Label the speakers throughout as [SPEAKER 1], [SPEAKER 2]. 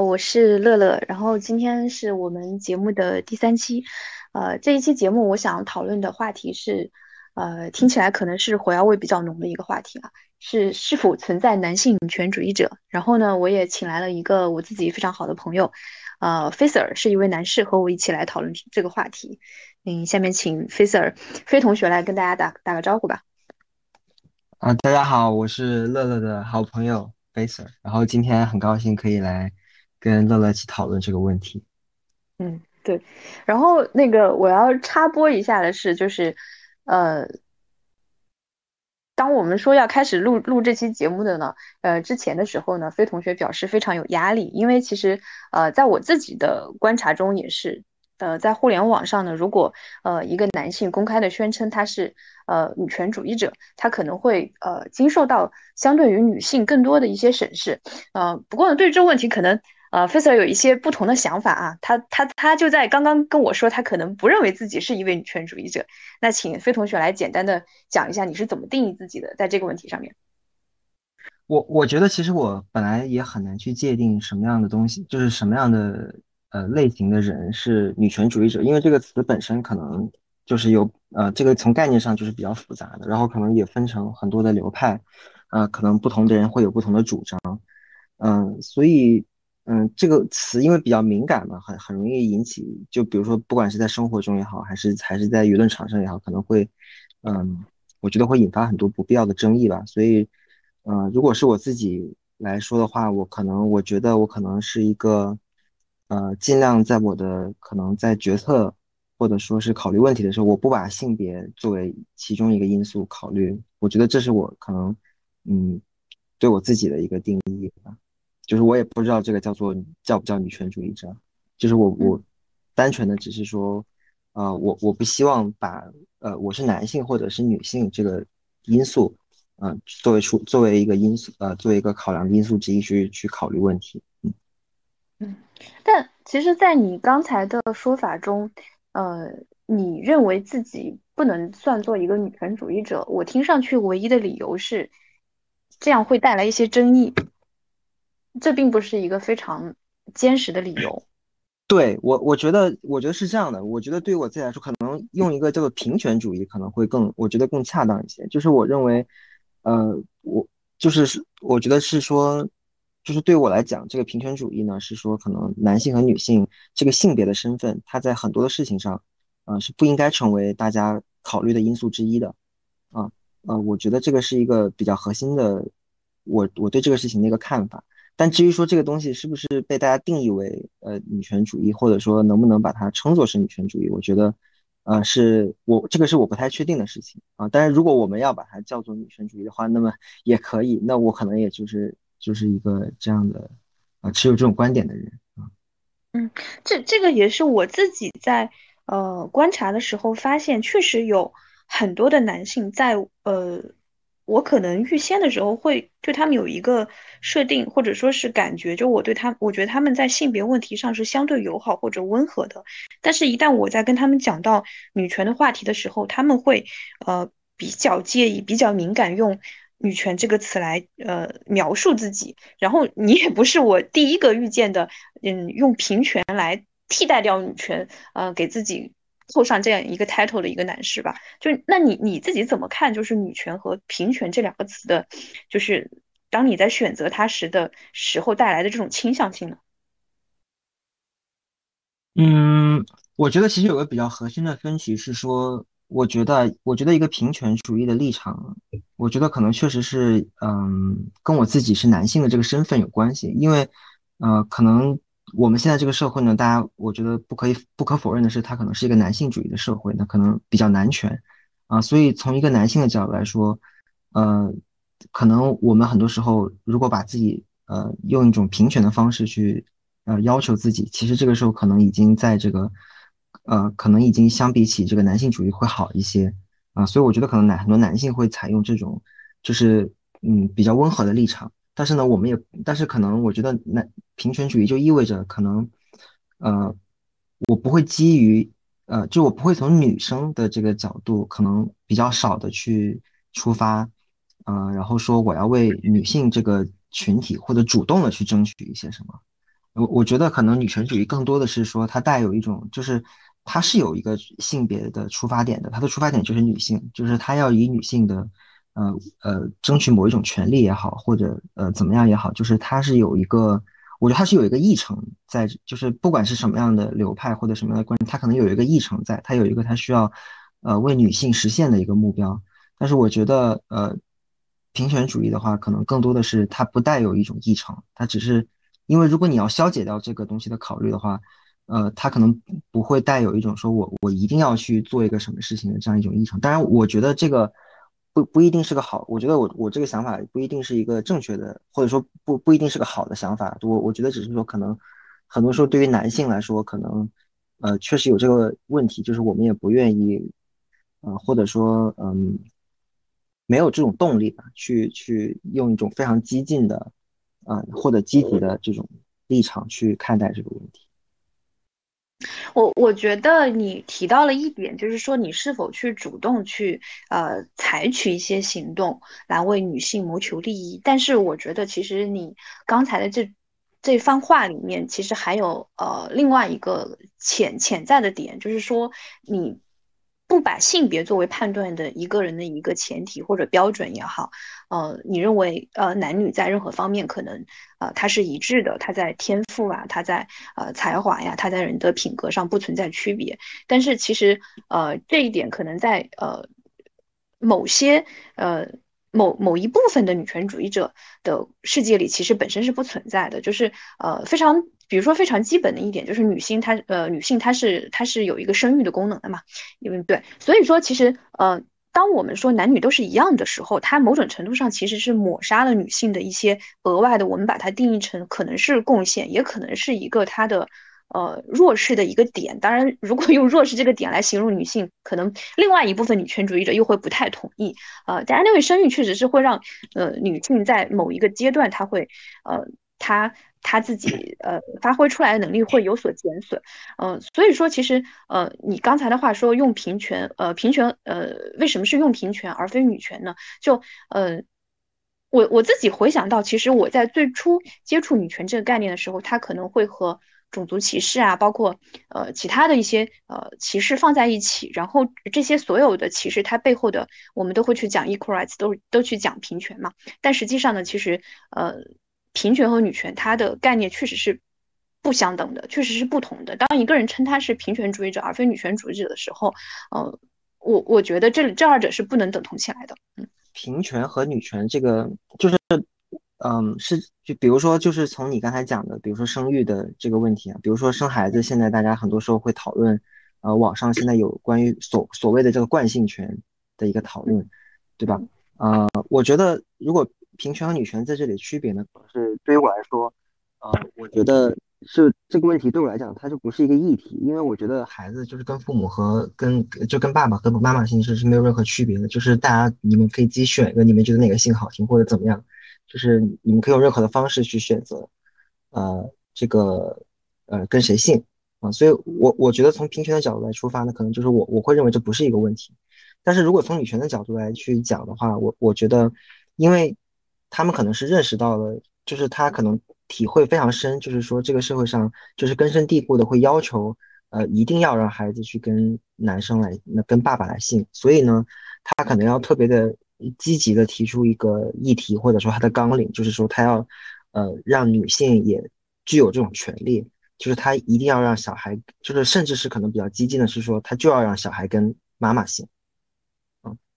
[SPEAKER 1] 我是乐乐，然后今天是我们节目的第三期，呃，这一期节目我想讨论的话题是，呃，听起来可能是火药味比较浓的一个话题啊，是是否存在男性女权主义者？然后呢，我也请来了一个我自己非常好的朋友，呃，Facer 是一位男士，和我一起来讨论这个话题。嗯，下面请 Facer 飞同学来跟大家打打个招呼吧。
[SPEAKER 2] 啊，大家好，我是乐乐的好朋友 Facer，然后今天很高兴可以来。跟乐乐一起讨论这个问题。
[SPEAKER 1] 嗯，对。然后那个我要插播一下的是，就是呃，当我们说要开始录录这期节目的呢，呃，之前的时候呢，飞同学表示非常有压力，因为其实呃，在我自己的观察中也是，呃，在互联网上呢，如果呃一个男性公开的宣称他是呃女权主义者，他可能会呃经受到相对于女性更多的一些审视。呃，不过呢，对这个问题可能。呃，Facer 有一些不同的想法啊，他他他就在刚刚跟我说，他可能不认为自己是一位女权主义者。那请飞同学来简单的讲一下，你是怎么定义自己的，在这个问题上面。
[SPEAKER 2] 我我觉得其实我本来也很难去界定什么样的东西，就是什么样的呃类型的人是女权主义者，因为这个词本身可能就是有呃这个从概念上就是比较复杂的，然后可能也分成很多的流派，呃，可能不同的人会有不同的主张，嗯，所以。嗯，这个词因为比较敏感嘛，很很容易引起，就比如说，不管是在生活中也好，还是还是在舆论场上也好，可能会，嗯，我觉得会引发很多不必要的争议吧。所以，嗯，如果是我自己来说的话，我可能我觉得我可能是一个，呃，尽量在我的可能在决策或者说是考虑问题的时候，我不把性别作为其中一个因素考虑。我觉得这是我可能，嗯，对我自己的一个定义吧。就是我也不知道这个叫做叫不叫女权主义者，就是我我单纯的只是说，呃，我我不希望把呃我是男性或者是女性这个因素，嗯，作为出作为一个因素，呃，作为一个考量的因素之一去去考虑问题，
[SPEAKER 1] 嗯嗯。但其实，在你刚才的说法中，呃，你认为自己不能算作一个女权主义者，我听上去唯一的理由是，这样会带来一些争议。这并不是一个非常坚实的理由。
[SPEAKER 2] 对我，我觉得，我觉得是这样的。我觉得对于我自己来说，可能用一个叫做平权主义可能会更，我觉得更恰当一些。就是我认为，呃，我就是我觉得是说，就是对我来讲，这个平权主义呢，是说可能男性和女性这个性别的身份，它在很多的事情上，呃，是不应该成为大家考虑的因素之一的。啊，呃，我觉得这个是一个比较核心的，我我对这个事情的一个看法。但至于说这个东西是不是被大家定义为呃女权主义，或者说能不能把它称作是女权主义，我觉得，呃，是我这个是我不太确定的事情啊。但是如果我们要把它叫做女权主义的话，那么也可以。那我可能也就是就是一个这样的啊持有这种观点的人啊。
[SPEAKER 1] 嗯，这这个也是我自己在呃观察的时候发现，确实有很多的男性在呃。我可能预先的时候会对他们有一个设定，或者说是感觉，就我对他，我觉得他们在性别问题上是相对友好或者温和的。但是，一旦我在跟他们讲到女权的话题的时候，他们会呃比较介意、比较敏感，用女权这个词来呃描述自己。然后，你也不是我第一个遇见的，嗯，用平权来替代掉女权，呃，给自己。凑上这样一个 title 的一个男士吧，就那你你自己怎么看？就是女权和平权这两个词的，就是当你在选择它时的时候带来的这种倾向性呢？
[SPEAKER 2] 嗯，我觉得其实有个比较核心的分歧是说，我觉得我觉得一个平权主义的立场，我觉得可能确实是嗯跟我自己是男性的这个身份有关系，因为呃可能。我们现在这个社会呢，大家我觉得不可以不可否认的是，它可能是一个男性主义的社会，那可能比较男权啊。所以从一个男性的角度来说，呃，可能我们很多时候如果把自己呃用一种平权的方式去呃要求自己，其实这个时候可能已经在这个呃可能已经相比起这个男性主义会好一些啊。所以我觉得可能男很多男性会采用这种就是嗯比较温和的立场。但是呢，我们也，但是可能我觉得，那平权主义就意味着可能，呃，我不会基于，呃，就我不会从女生的这个角度，可能比较少的去出发，嗯，然后说我要为女性这个群体或者主动的去争取一些什么，我我觉得可能女权主义更多的是说它带有一种，就是它是有一个性别的出发点的，它的出发点就是女性，就是它要以女性的，呃呃，争取某一种权利也好，或者呃怎么样也好，就是它是有一个，我觉得它是有一个议程在，就是不管是什么样的流派或者什么样的观点，它可能有一个议程在，它有一个它需要呃为女性实现的一个目标。但是我觉得呃平权主义的话，可能更多的是它不带有一种议程，它只是。因为如果你要消解掉这个东西的考虑的话，呃，它可能不会带有一种说我我一定要去做一个什么事情的这样一种议程。当然，我觉得这个不不一定是个好，我觉得我我这个想法不一定是一个正确的，或者说不不一定是个好的想法。我我觉得只是说可能很多时候对于男性来说，可能呃确实有这个问题，就是我们也不愿意，呃或者说嗯没有这种动力吧，去去用一种非常激进的。啊，或者积极的这种立场去看待这个问题。
[SPEAKER 1] 我我觉得你提到了一点，就是说你是否去主动去呃采取一些行动来为女性谋求利益。但是我觉得其实你刚才的这这番话里面，其实还有呃另外一个潜潜在的点，就是说你。不把性别作为判断的一个人的一个前提或者标准也好，呃，你认为呃男女在任何方面可能呃他是一致的，他在天赋啊，他在呃才华呀，他在人的品格上不存在区别。但是其实呃这一点可能在呃某些呃某某一部分的女权主义者的世界里，其实本身是不存在的，就是呃非常。比如说非常基本的一点就是女性她呃女性她是她是有一个生育的功能的嘛，因为对，所以说其实呃当我们说男女都是一样的时候，它某种程度上其实是抹杀了女性的一些额外的，我们把它定义成可能是贡献，也可能是一个她的呃弱势的一个点。当然，如果用弱势这个点来形容女性，可能另外一部分女权主义者又会不太同意。呃，大家认为生育确实是会让呃女性在某一个阶段，她会呃她。他自己呃发挥出来的能力会有所减损，嗯，所以说其实呃你刚才的话说用平权呃平权呃为什么是用平权而非女权呢？就呃我我自己回想到，其实我在最初接触女权这个概念的时候，它可能会和种族歧视啊，包括呃其他的一些呃歧视放在一起，然后这些所有的歧视它背后的我们都会去讲 equal rights，都都去讲平权嘛，但实际上呢，其实呃。平权和女权，它的概念确实是不相等的，确实是不同的。当一个人称他是平权主义者而非女权主义者的时候，呃，我我觉得这这二者是不能等同起来的。嗯，
[SPEAKER 2] 平权和女权这个就是，嗯，是就比如说，就是从你刚才讲的，比如说生育的这个问题啊，比如说生孩子，现在大家很多时候会讨论，呃，网上现在有关于所所谓的这个惯性权的一个讨论，对吧？呃，我觉得如果。平权和女权在这里区别呢，是对于我来说，呃，我觉得是这个问题对我来讲，它就不是一个议题，因为我觉得孩子就是跟父母和跟就跟爸爸和妈妈姓氏是没有任何区别的，就是大家你们可以自己选一个你们觉得哪个姓好听或者怎么样，就是你们可以用任何的方式去选择，呃，这个呃跟谁姓啊，所以我我觉得从平权的角度来出发呢，可能就是我我会认为这不是一个问题，但是如果从女权的角度来去讲的话，我我觉得因为。他们可能是认识到了，就是他可能体会非常深，就是说这个社会上就是根深蒂固的会要求，呃，一定要让孩子去跟男生来，那跟爸爸来姓，所以呢，他可能要特别的积极的提出一个议题，或者说他的纲领，就是说他要，呃，让女性也具有这种权利，就是他一定要让小孩，就是甚至是可能比较激进的是说，他就要让小孩跟妈妈姓。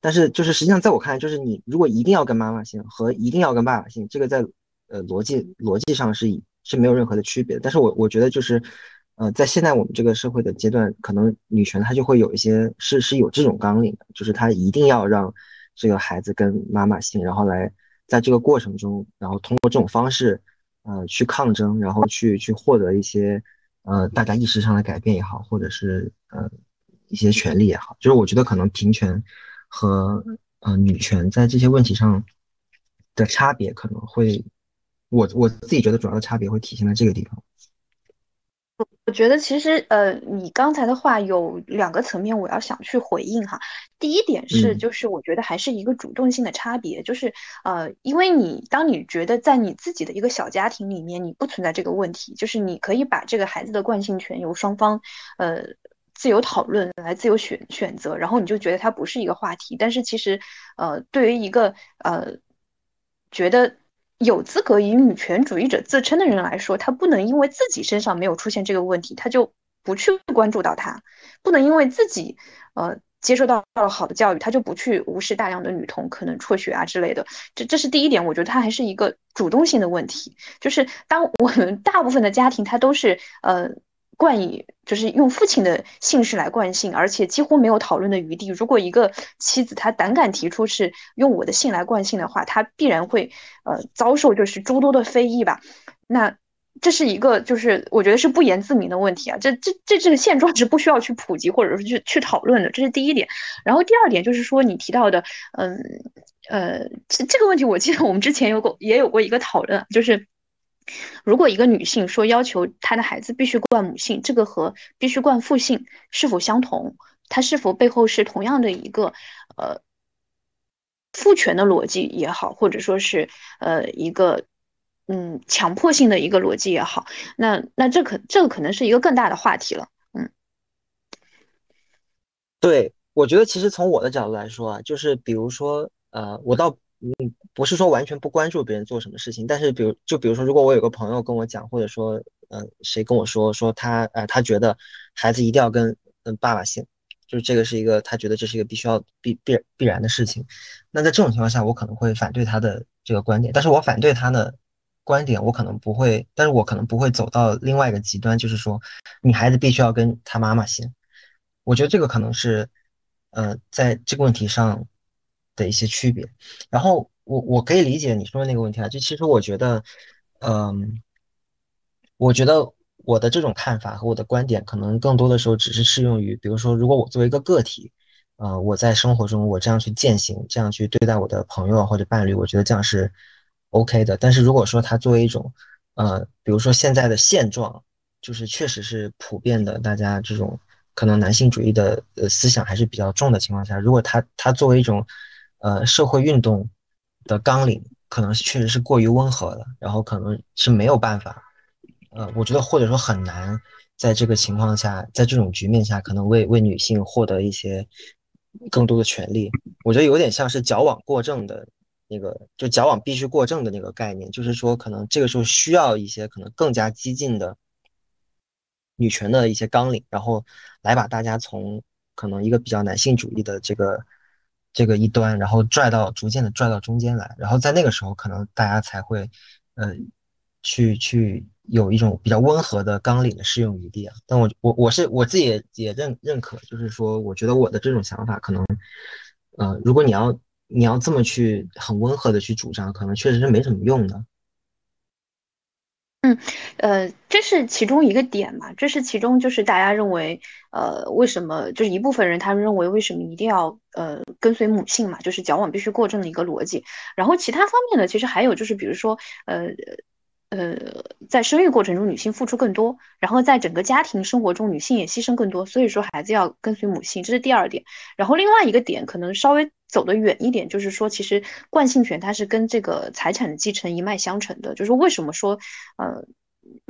[SPEAKER 2] 但是，就是实际上，在我看来，就是你如果一定要跟妈妈姓和一定要跟爸爸姓，这个在呃逻辑逻辑上是是没有任何的区别。但是我我觉得就是，呃，在现在我们这个社会的阶段，可能女权它就会有一些是是有这种纲领的，就是她一定要让这个孩子跟妈妈姓，然后来在这个过程中，然后通过这种方式，呃，去抗争，然后去去获得一些呃大家意识上的改变也好，或者是呃一些权利也好，就是我觉得可能平权。和呃女权在这些问题上的差别可能会，我我自己觉得主要的差别会体现在这个地方。
[SPEAKER 1] 我觉得其实呃，你刚才的话有两个层面，我要想去回应哈。第一点是，
[SPEAKER 2] 嗯
[SPEAKER 1] 就是我觉得还是一个主动性的差别，就是呃，因为你当你觉得在你自己的一个小家庭里面，你不存在这个问题，就是你可以把这个孩子的惯性权由双方呃自由讨论来自由选选择，然后你就觉得它不是一个话题。但是其实呃，对于一个呃觉得有资格以女权主义者自称的人来说，他不能因为自己身上没有出现这个问题，他就不去关注到它；不能因为自己呃接受到了好的教育，他就不去无视大量的女童可能辍学啊之类的。这这是第一点，我觉得它还是一个主动性的问题。就是当我们大部分的家庭，它都是呃。冠以就是用父亲的姓氏来冠姓，而且几乎没有讨论的余地。如果一个妻子她胆敢提出是用我的姓来冠姓的话，她必然会呃遭受就是诸多的非议吧。那这是一个就是我觉得是不言自明的问题啊。这这这这个现状是不需要去普及或者是去去讨论的，这是第一点。然后第二点就是说你提到的，嗯呃这这个问题，我记得我们之前有过也有过一个讨论，就是。如果一个女性说要求她的孩子必须冠母姓，这个和必须冠父姓是否相同？它是否背后是同样的一个呃父权的逻辑也好，或者说是呃一个嗯强迫性的一个逻辑也好？那那这可这个可能是一个更大的话题了。嗯，
[SPEAKER 2] 对，我觉得其实从我的角度来说啊，就是比如说，呃，我倒嗯不是说完全不关注别人做什么事情，但是比如就比如说，如果我有个朋友跟我讲，或者说，呃，谁跟我说说他呃他觉得孩子一定要跟嗯爸爸姓，就是这个是一个他觉得这是一个必须要必必必然的事情，那在这种情况下，我可能会反对他的这个观点，但是我反对他的观点，我可能不会，但是我可能不会走到另外一个极端，就是说你孩子必须要跟他妈妈姓。我觉得这个可能是，呃，在这个问题上的一些区别。然后我我可以理解你说的那个问题啊，就其实我觉得，嗯，我觉得我的这种看法和我的观点，可能更多的时候只是适用于，比如说，如果我作为一个个体，呃，我在生活中我这样去践行，这样去对待我的朋友或者伴侣，我觉得这样是 OK 的。但是如果说它作为一种，呃，比如说现在的现状，就是确实是普遍的，大家这种。可能男性主义的呃思想还是比较重的情况下，如果他他作为一种呃社会运动的纲领，可能确实是过于温和的，然后可能是没有办法，呃，我觉得或者说很难在这个情况下，在这种局面下，可能为为女性获得一些更多的权利，我觉得有点像是矫枉过正的那个，就矫枉必须过正的那个概念，就是说可能这个时候需要一些可能更加激进的。女权的一些纲领，然后来把大家从可能一个比较男性主义的这个这个一端，然后拽到逐渐的拽到中间来，然后在那个时候，可能大家才会呃去去有一种比较温和的纲领的适用余地啊。但我我我是我自己也也认认可，就是说，我觉得我的这种想法可能呃，如果你要你要这么去很温和的去主张，可能确实是没什么用的。
[SPEAKER 1] 嗯，呃，这是其中一个点嘛，这是其中就是大家认为，呃，为什么就是一部分人他们认为为什么一定要呃跟随母姓嘛，就是矫枉必须过正的一个逻辑。然后其他方面呢，其实还有就是比如说，呃呃，在生育过程中女性付出更多，然后在整个家庭生活中女性也牺牲更多，所以说孩子要跟随母姓，这是第二点。然后另外一个点可能稍微。走得远一点，就是说，其实惯性权它是跟这个财产的继承一脉相承的。就是为什么说，呃，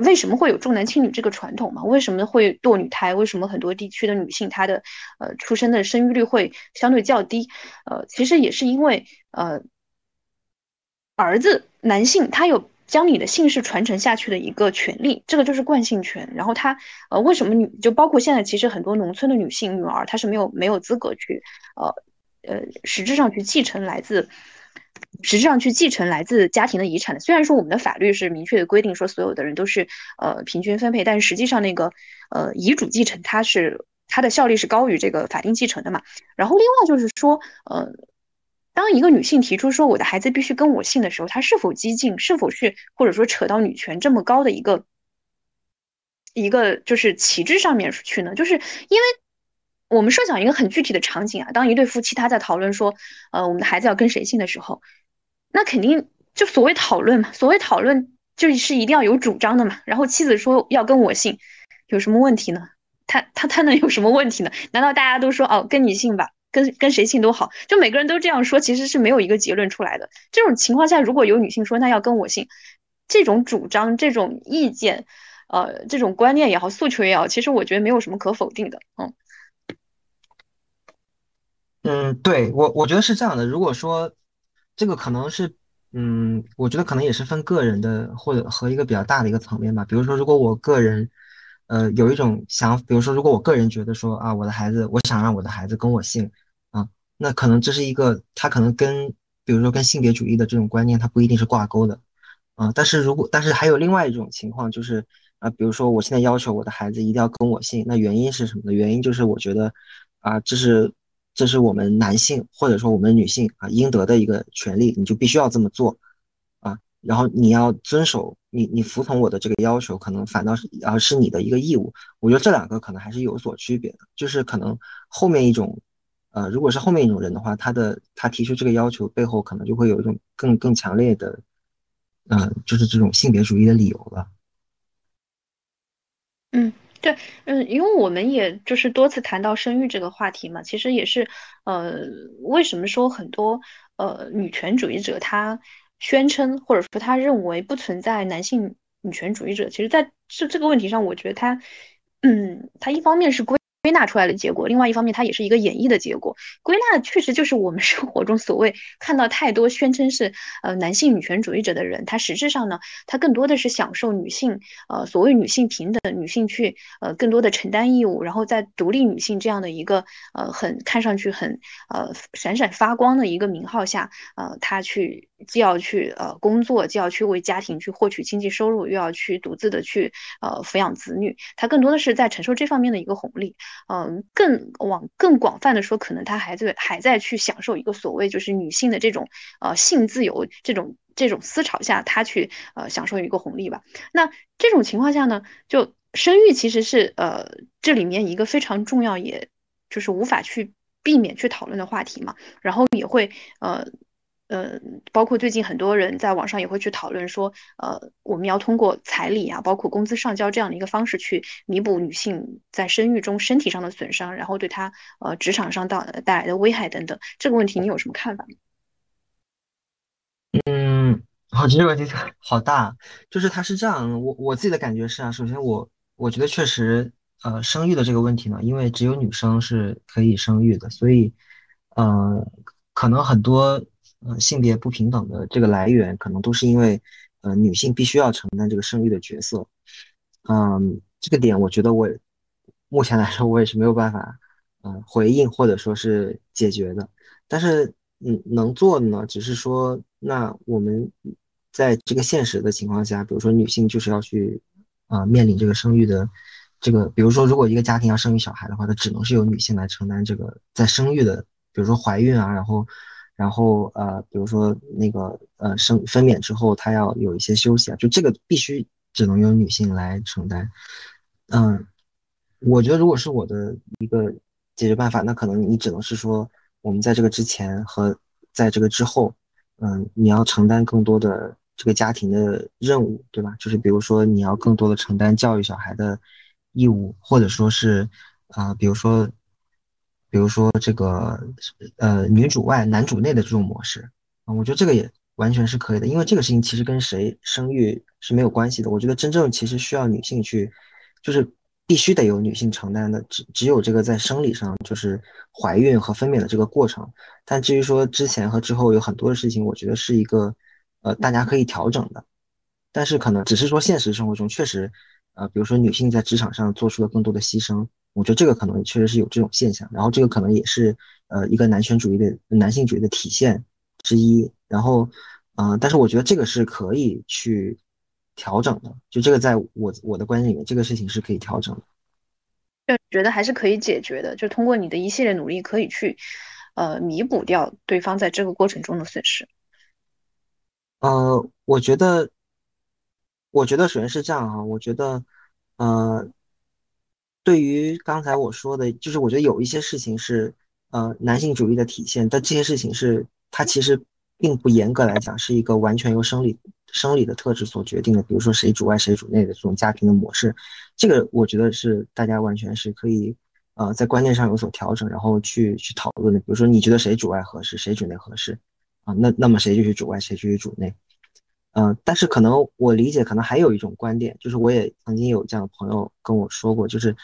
[SPEAKER 1] 为什么会有重男轻女这个传统嘛？为什么会堕女胎？为什么很多地区的女性她的呃出生的生育率会相对较低？呃，其实也是因为呃，儿子男性他有将你的姓氏传承下去的一个权利，这个就是惯性权。然后他呃，为什么女就包括现在其实很多农村的女性女儿她是没有没有资格去呃。呃，实质上去继承来自，实质上去继承来自家庭的遗产。虽然说我们的法律是明确的规定说所有的人都是呃平均分配，但是实际上那个呃遗嘱继承它是它的效力是高于这个法定继承的嘛。然后另外就是说，呃，当一个女性提出说我的孩子必须跟我姓的时候，她是否激进，是否是或者说扯到女权这么高的一个一个就是旗帜上面去呢？就是因为。我们设想一个很具体的场景啊，当一对夫妻他在讨论说，呃，我们的孩子要跟谁姓的时候，那肯定就所谓讨论嘛，所谓讨论就是一定要有主张的嘛。然后妻子说要跟我姓，有什么问题呢？他他他能有什么问题呢？难道大家都说哦，跟你姓吧，跟跟谁姓都好，就每个人都这样说，其实是没有一个结论出来的。这种情况下，如果有女性说那要跟我姓，这种主张、这种意见，呃，这种观念也好，诉求也好，其实我觉得没有什么可否定的。嗯
[SPEAKER 2] 嗯，对，我我觉得是这样的。如果说这个可能是，嗯，我觉得可能也是分个人的，或者和一个比较大的一个层面吧。比如说，如果我个人，呃，有一种想，比如说，如果我个人觉得说啊，我的孩子，我想让我的孩子跟我姓，啊，那可能这是一个，他可能跟，比如说跟性别主义的这种观念，它不一定是挂钩的，啊，但是如果，但是还有另外一种情况，就是啊，比如说我现在要求我的孩子一定要跟我姓，那原因是什么呢？原因就是我觉得，啊，这是。这是我们男性或者说我们女性啊应得的一个权利，你就必须要这么做啊。然后你要遵守你你服从我的这个要求，可能反倒是而是你的一个义务。我觉得这两个可能还是有所区别的，就是可能后面一种，呃，如果是后面一种人的话，他的他提出这个要求背后可能就会有一种更更强烈的，嗯，就是这种性别主义的理由了。
[SPEAKER 1] 嗯。对，嗯，因为我们也就是多次谈到生育这个话题嘛，其实也是，呃，为什么说很多呃女权主义者他宣称或者说他认为不存在男性女权主义者，其实在这这个问题上，我觉得他，嗯，他一方面是归。归纳出来的结果，另外一方面，它也是一个演绎的结果。归纳确实就是我们生活中所谓看到太多宣称是呃男性女权主义者的人，他实质上呢，他更多的是享受女性呃所谓女性平等，女性去呃更多的承担义务，然后在独立女性这样的一个呃很看上去很呃闪闪发光的一个名号下，呃，他去。既要去呃工作，既要去为家庭去获取经济收入，又要去独自的去呃抚养子女，他更多的是在承受这方面的一个红利。嗯，更往更广泛的说，可能他还在还在去享受一个所谓就是女性的这种呃性自由这种这种思潮下，他去呃享受一个红利吧。那这种情况下呢，就生育其实是呃这里面一个非常重要，也就是无法去避免去讨论的话题嘛。然后也会呃。呃，包括最近很多人在网上也会去讨论说，呃，我们要通过彩礼啊，包括工资上交这样的一个方式去弥补女性在生育中身体上的损伤，然后对她呃职场上到带来的危害等等。这个问题你有什么看法？
[SPEAKER 2] 嗯，好，这个问题好大，就是它是这样，我我自己的感觉是啊，首先我我觉得确实，呃，生育的这个问题呢，因为只有女生是可以生育的，所以，呃，可能很多。呃，性别不平等的这个来源，可能都是因为，呃，女性必须要承担这个生育的角色。嗯，这个点我觉得我目前来说我也是没有办法，嗯，回应或者说是解决的。但是，嗯，能做的呢，只是说，那我们在这个现实的情况下，比如说女性就是要去，啊，面临这个生育的这个，比如说如果一个家庭要生育小孩的话，它只能是由女性来承担这个在生育的，比如说怀孕啊，然后。然后呃，比如说那个呃生分娩之后，她要有一些休息啊，就这个必须只能由女性来承担。嗯，我觉得如果是我的一个解决办法，那可能你只能是说，我们在这个之前和在这个之后，嗯，你要承担更多的这个家庭的任务，对吧？就是比如说你要更多的承担教育小孩的义务，或者说是啊，比如说。比如说这个，呃，女主外男主内的这种模式啊，我觉得这个也完全是可以的，因为这个事情其实跟谁生育是没有关系的。我觉得真正其实需要女性去，就是必须得有女性承担的，只只有这个在生理上就是怀孕和分娩的这个过程。但至于说之前和之后有很多的事情，我觉得是一个呃大家可以调整的，但是可能只是说现实生活中确实，呃，比如说女性在职场上做出了更多的牺牲。我觉得这个可能确实是有这种现象，然后这个可能也是呃一个男权主义的男性主义的体现之一。然后，嗯，但是我觉得这个是可以去调整的，就这个在我我的观念里面，这个事情是可以调整的。
[SPEAKER 1] 就觉得还是可以解决的，就通过你的一系列努力，可以去呃弥补掉对方在这个过程中的损失。
[SPEAKER 2] 呃，我觉得，我觉得首先是这样啊，我觉得，呃。对于刚才我说的，就是我觉得有一些事情是呃男性主义的体现，但这些事情是它其实并不严格来讲是一个完全由生理生理的特质所决定的，比如说谁主外谁主内的这种家庭的模式，这个我觉得是大家完全是可以呃在观念上有所调整，然后去去讨论的。比如说你觉得谁主外合适，谁主内合适啊？那那么谁就去主外，谁就去主内。嗯，但是可能我理解，可能还有一种观点，就是我也曾经有这样的朋友跟我说过，就是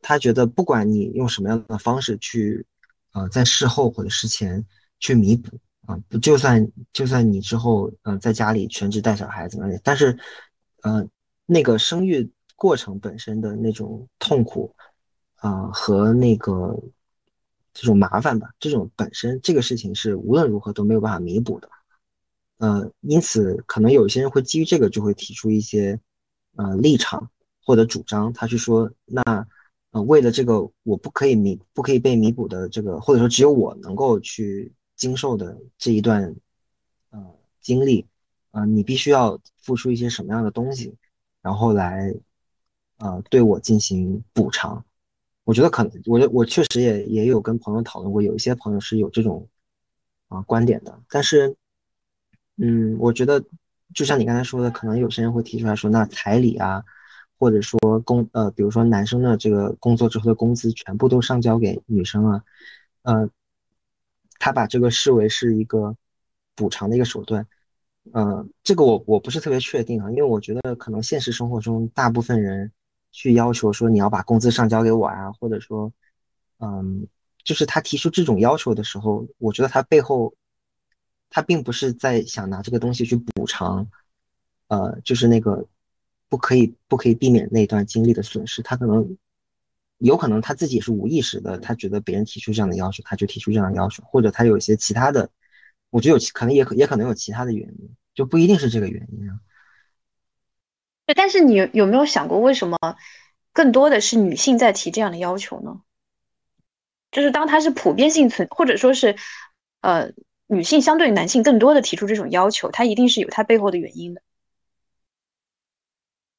[SPEAKER 2] 他觉得不管你用什么样的方式去，呃，在事后或者事前去弥补啊，不就算就算你之后呃在家里全职带小孩子，但是呃那个生育过程本身的那种痛苦啊和那个这种麻烦吧，这种本身这个事情是无论如何都没有办法弥补的。呃，因此可能有些人会基于这个就会提出一些呃立场或者主张，他去说，那呃为了这个我不可以弥不可以被弥补的这个，或者说只有我能够去经受的这一段呃经历，啊，你必须要付出一些什么样的东西，然后来呃对我进行补偿。我觉得可能，我我确实也也有跟朋友讨论过，有一些朋友是有这种啊观点的，但是。嗯，我觉得就像你刚才说的，可能有些人会提出来说，那彩礼啊，或者说工呃，比如说男生的这个工作之后的工资全部都上交给女生啊，呃，他把这个视为是一个补偿的一个手段，呃，这个我我不是特别确定啊，因为我觉得可能现实生活中大部分人去要求说你要把工资上交给我啊，或者说，嗯，就是他提出这种要求的时候，我觉得他背后。他并不是在想拿这个东西去补偿，呃，就是那个不可以不可以避免那段经历的损失。他可能有可能他自己是无意识的，他觉得别人提出这样的要求，他就提出这样的要求，或者他有一些其他的，我觉得有可能也也可能有其他的原因，就不一定是这个原因啊。
[SPEAKER 1] 对，但是你有没有想过，为什么更多的是女性在提这样的要求呢？就是当它是普遍性存，或者说是呃。女性相对男性更多的提出这种要求，它一定是有它背后的原因的。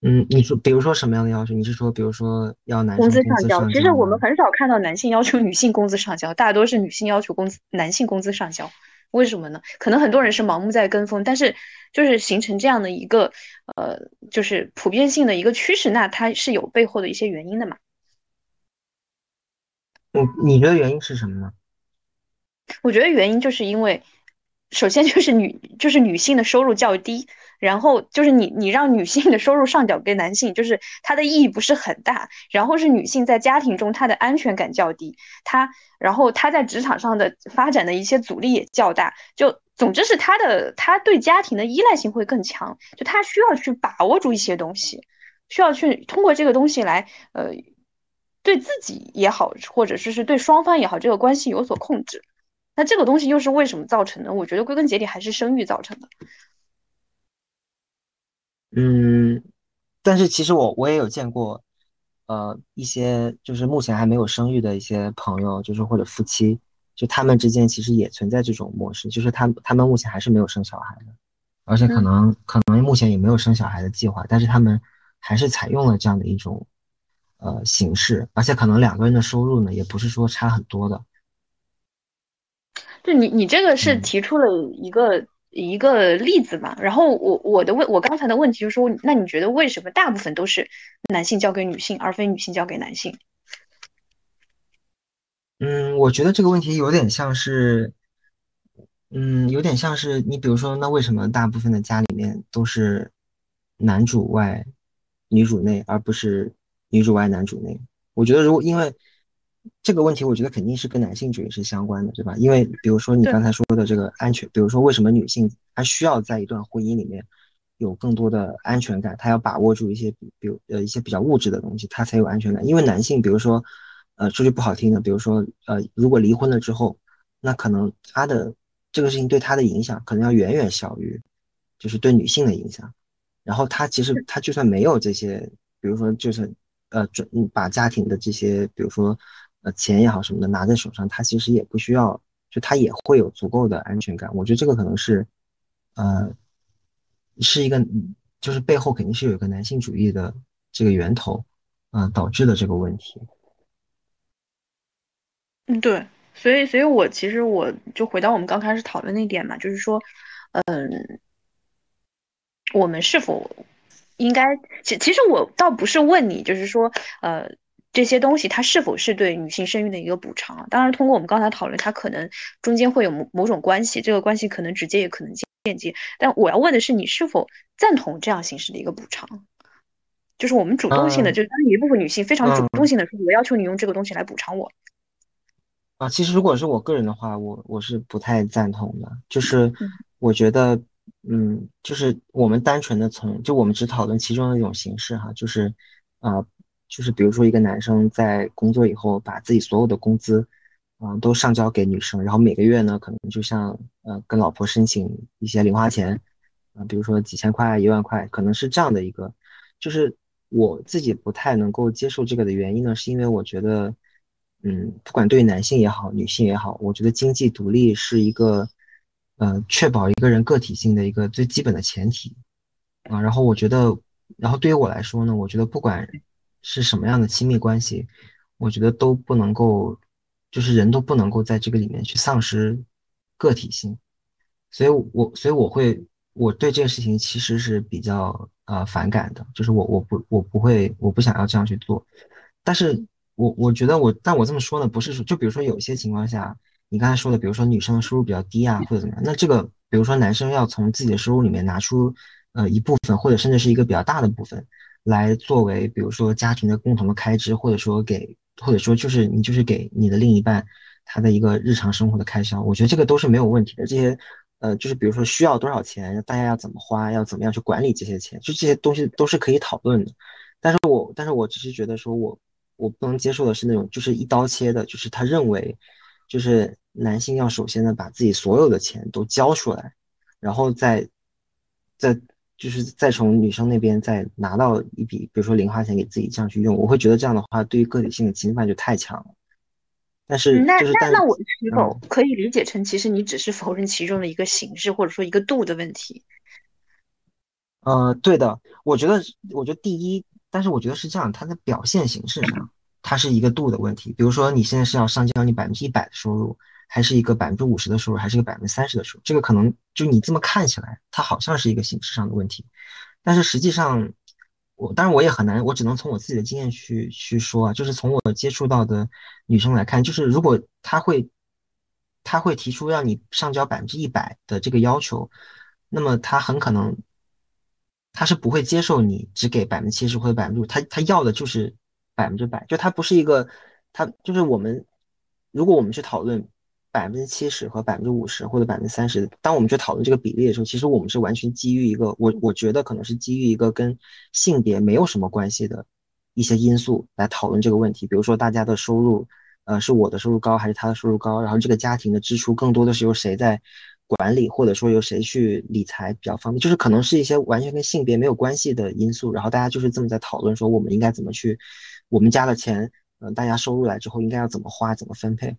[SPEAKER 2] 嗯，你说，比如说什么样的要求？你是说，比如说要男工
[SPEAKER 1] 资
[SPEAKER 2] 上
[SPEAKER 1] 交？其实我们很少看到男性要求女性工资上交，大多是女性要求工资男性工资上交。为什么呢？可能很多人是盲目在跟风，但是就是形成这样的一个呃，就是普遍性的一个趋势，那它是有背后的一些原因的嘛？
[SPEAKER 2] 嗯，你觉得原因是什么呢？
[SPEAKER 1] 我觉得原因就是因为，首先就是女就是女性的收入较低，然后就是你你让女性的收入上缴给男性，就是它的意义不是很大。然后是女性在家庭中她的安全感较低，她然后她在职场上的发展的一些阻力也较大。就总之是她的她对家庭的依赖性会更强，就她需要去把握住一些东西，需要去通过这个东西来呃对自己也好，或者说是对双方也好，这个关系有所控制。那这个东西又是为什么造成的？我觉得归根结底还是生育造成的。
[SPEAKER 2] 嗯，但是其实我我也有见过，呃，一些就是目前还没有生育的一些朋友，就是或者夫妻，就他们之间其实也存在这种模式，就是他他们目前还是没有生小孩的，而且可能可能目前也没有生小孩的计划，但是他们还是采用了这样的一种呃形式，而且可能两个人的收入呢也不是说差很多的。
[SPEAKER 1] 就你，你这个是提出了一个一个例子嘛？然后我我的问，我刚才的问题就是说，那你觉得为什么大部分都是男性交给女性，而非女性交给男性？
[SPEAKER 2] 嗯，我觉得这个问题有点像是，嗯，有点像是你比如说，那为什么大部分的家里面都是男主外女主内，而不是女主外男主内？我觉得如果因为。这个问题我觉得肯定是跟男性主义是相关的，对吧？因为比如说你刚才说的这个安全，比如说为什么女性她需要在一段婚姻里面有更多的安全感，她要把握住一些比如呃一些比较物质的东西，她才有安全感。因为男性，比如说呃说句不好听的，比如说呃如果离婚了之后，那可能他的这个事情对他的影响可能要远远小于就是对女性的影响。然后他其实他就算没有这些，比如说就是呃准把家庭的这些，比如说。呃，钱也好什么的拿在手上，他其实也不需要，就他也会有足够的安全感。我觉得这个可能是，呃，是一个，就是背后肯定是有一个男性主义的这个源头，呃，导致的这个问题。
[SPEAKER 1] 嗯，对，所以，所以我其实我就回到我们刚开始讨论那点嘛，就是说，嗯，我们是否应该？其其实我倒不是问你，就是说，呃，这些东西它是否是对女性生育的一个补偿？当然，通过我们刚才讨论，它可能中间会有某某种关系，这个关系可能直接也可能间接。但我要问的是，你是否赞同这样形式的一个补偿？就是我们主动性的，就是一部分女性非常主动性的说，我要求你用这个东西来补偿我。
[SPEAKER 2] 啊，其实如果是我个人的话，我我是不太赞同的。就是我觉得，嗯，就是我们单纯的从就我们只讨论其中的一种形式哈，就是啊，就是比如说一个男生在工作以后，把自己所有的工资，嗯，都上交给女生，然后每个月呢，可能就像呃跟老婆申请一些零花钱，啊，比如说几千块、一万块，可能是这样的一个。就是我自己不太能够接受这个的原因呢，是因为我觉得。嗯，不管对男性也好，女性也好，我觉得经济独立是一个，呃，确保一个人个体性的一个最基本的前提啊。然后我觉得，然后对于我来说呢，我觉得不管是什么样的亲密关系，我觉得都不能够，就是人都不能够在这个里面去丧失个体性。所以，我所以我会，我对这个事情其实是比较呃反感的，就是我我不我不会，我不想要这样去做，但是。我我觉得我，但我这么说呢，不是说就比如说有些情况下，你刚才说的，比如说女生的收入比较低啊，或者怎么样，那这个比如说男生要从自己的收入里面拿出呃一部分，或者甚至是一个比较大的部分，来作为比如说家庭的共同的开支，或者说给或者说就是你就是给你的另一半他的一个日常生活的开销，我觉得这个都是没有问题的。这些呃就是比如说需要多少钱，大家要怎么花，要怎么样去管理这些钱，就这些东西都是可以讨论的。但是我但是我只是觉得说我。我不能接受的是那种就是一刀切的，就是他认为，就是男性要首先呢把自己所有的钱都交出来，然后再，再就是再从女生那边再拿到一笔，比如说零花钱给自己这样去用，我会觉得这样的话对于个体性的侵犯就太强了。但是，
[SPEAKER 1] 那
[SPEAKER 2] 那
[SPEAKER 1] 那我是否可以理解成，其实你只是否认其中的一个形式，或者说一个度的问题？
[SPEAKER 2] 呃，对的，我觉得，我觉得第一。但是我觉得是这样，它的表现形式上，它是一个度的问题。比如说，你现在是要上交你百分之一百的收入，还是一个百分之五十的收入，还是一个百分之三十的收入？这个可能就你这么看起来，它好像是一个形式上的问题。但是实际上，我当然我也很难，我只能从我自己的经验去去说啊，就是从我接触到的女生来看，就是如果她会，她会提出让你上交百分之一百的这个要求，那么她很可能。他是不会接受你只给百分之七十或者百分之五，他他要的就是百分之百，就他不是一个，他就是我们，如果我们去讨论百分之七十和百分之五十或者百分之三十，当我们去讨论这个比例的时候，其实我们是完全基于一个我我觉得可能是基于一个跟性别没有什么关系的一些因素来讨论这个问题，比如说大家的收入，呃，是我的收入高还是他的收入高，然后这个家庭的支出更多的是由谁在。管理或者说由谁去理财比较方便，就是可能是一些完全跟性别没有关系的因素，然后大家就是这么在讨论说我们应该怎么去，我们家的钱，嗯，大家收入来之后应该要怎么花，怎么分配。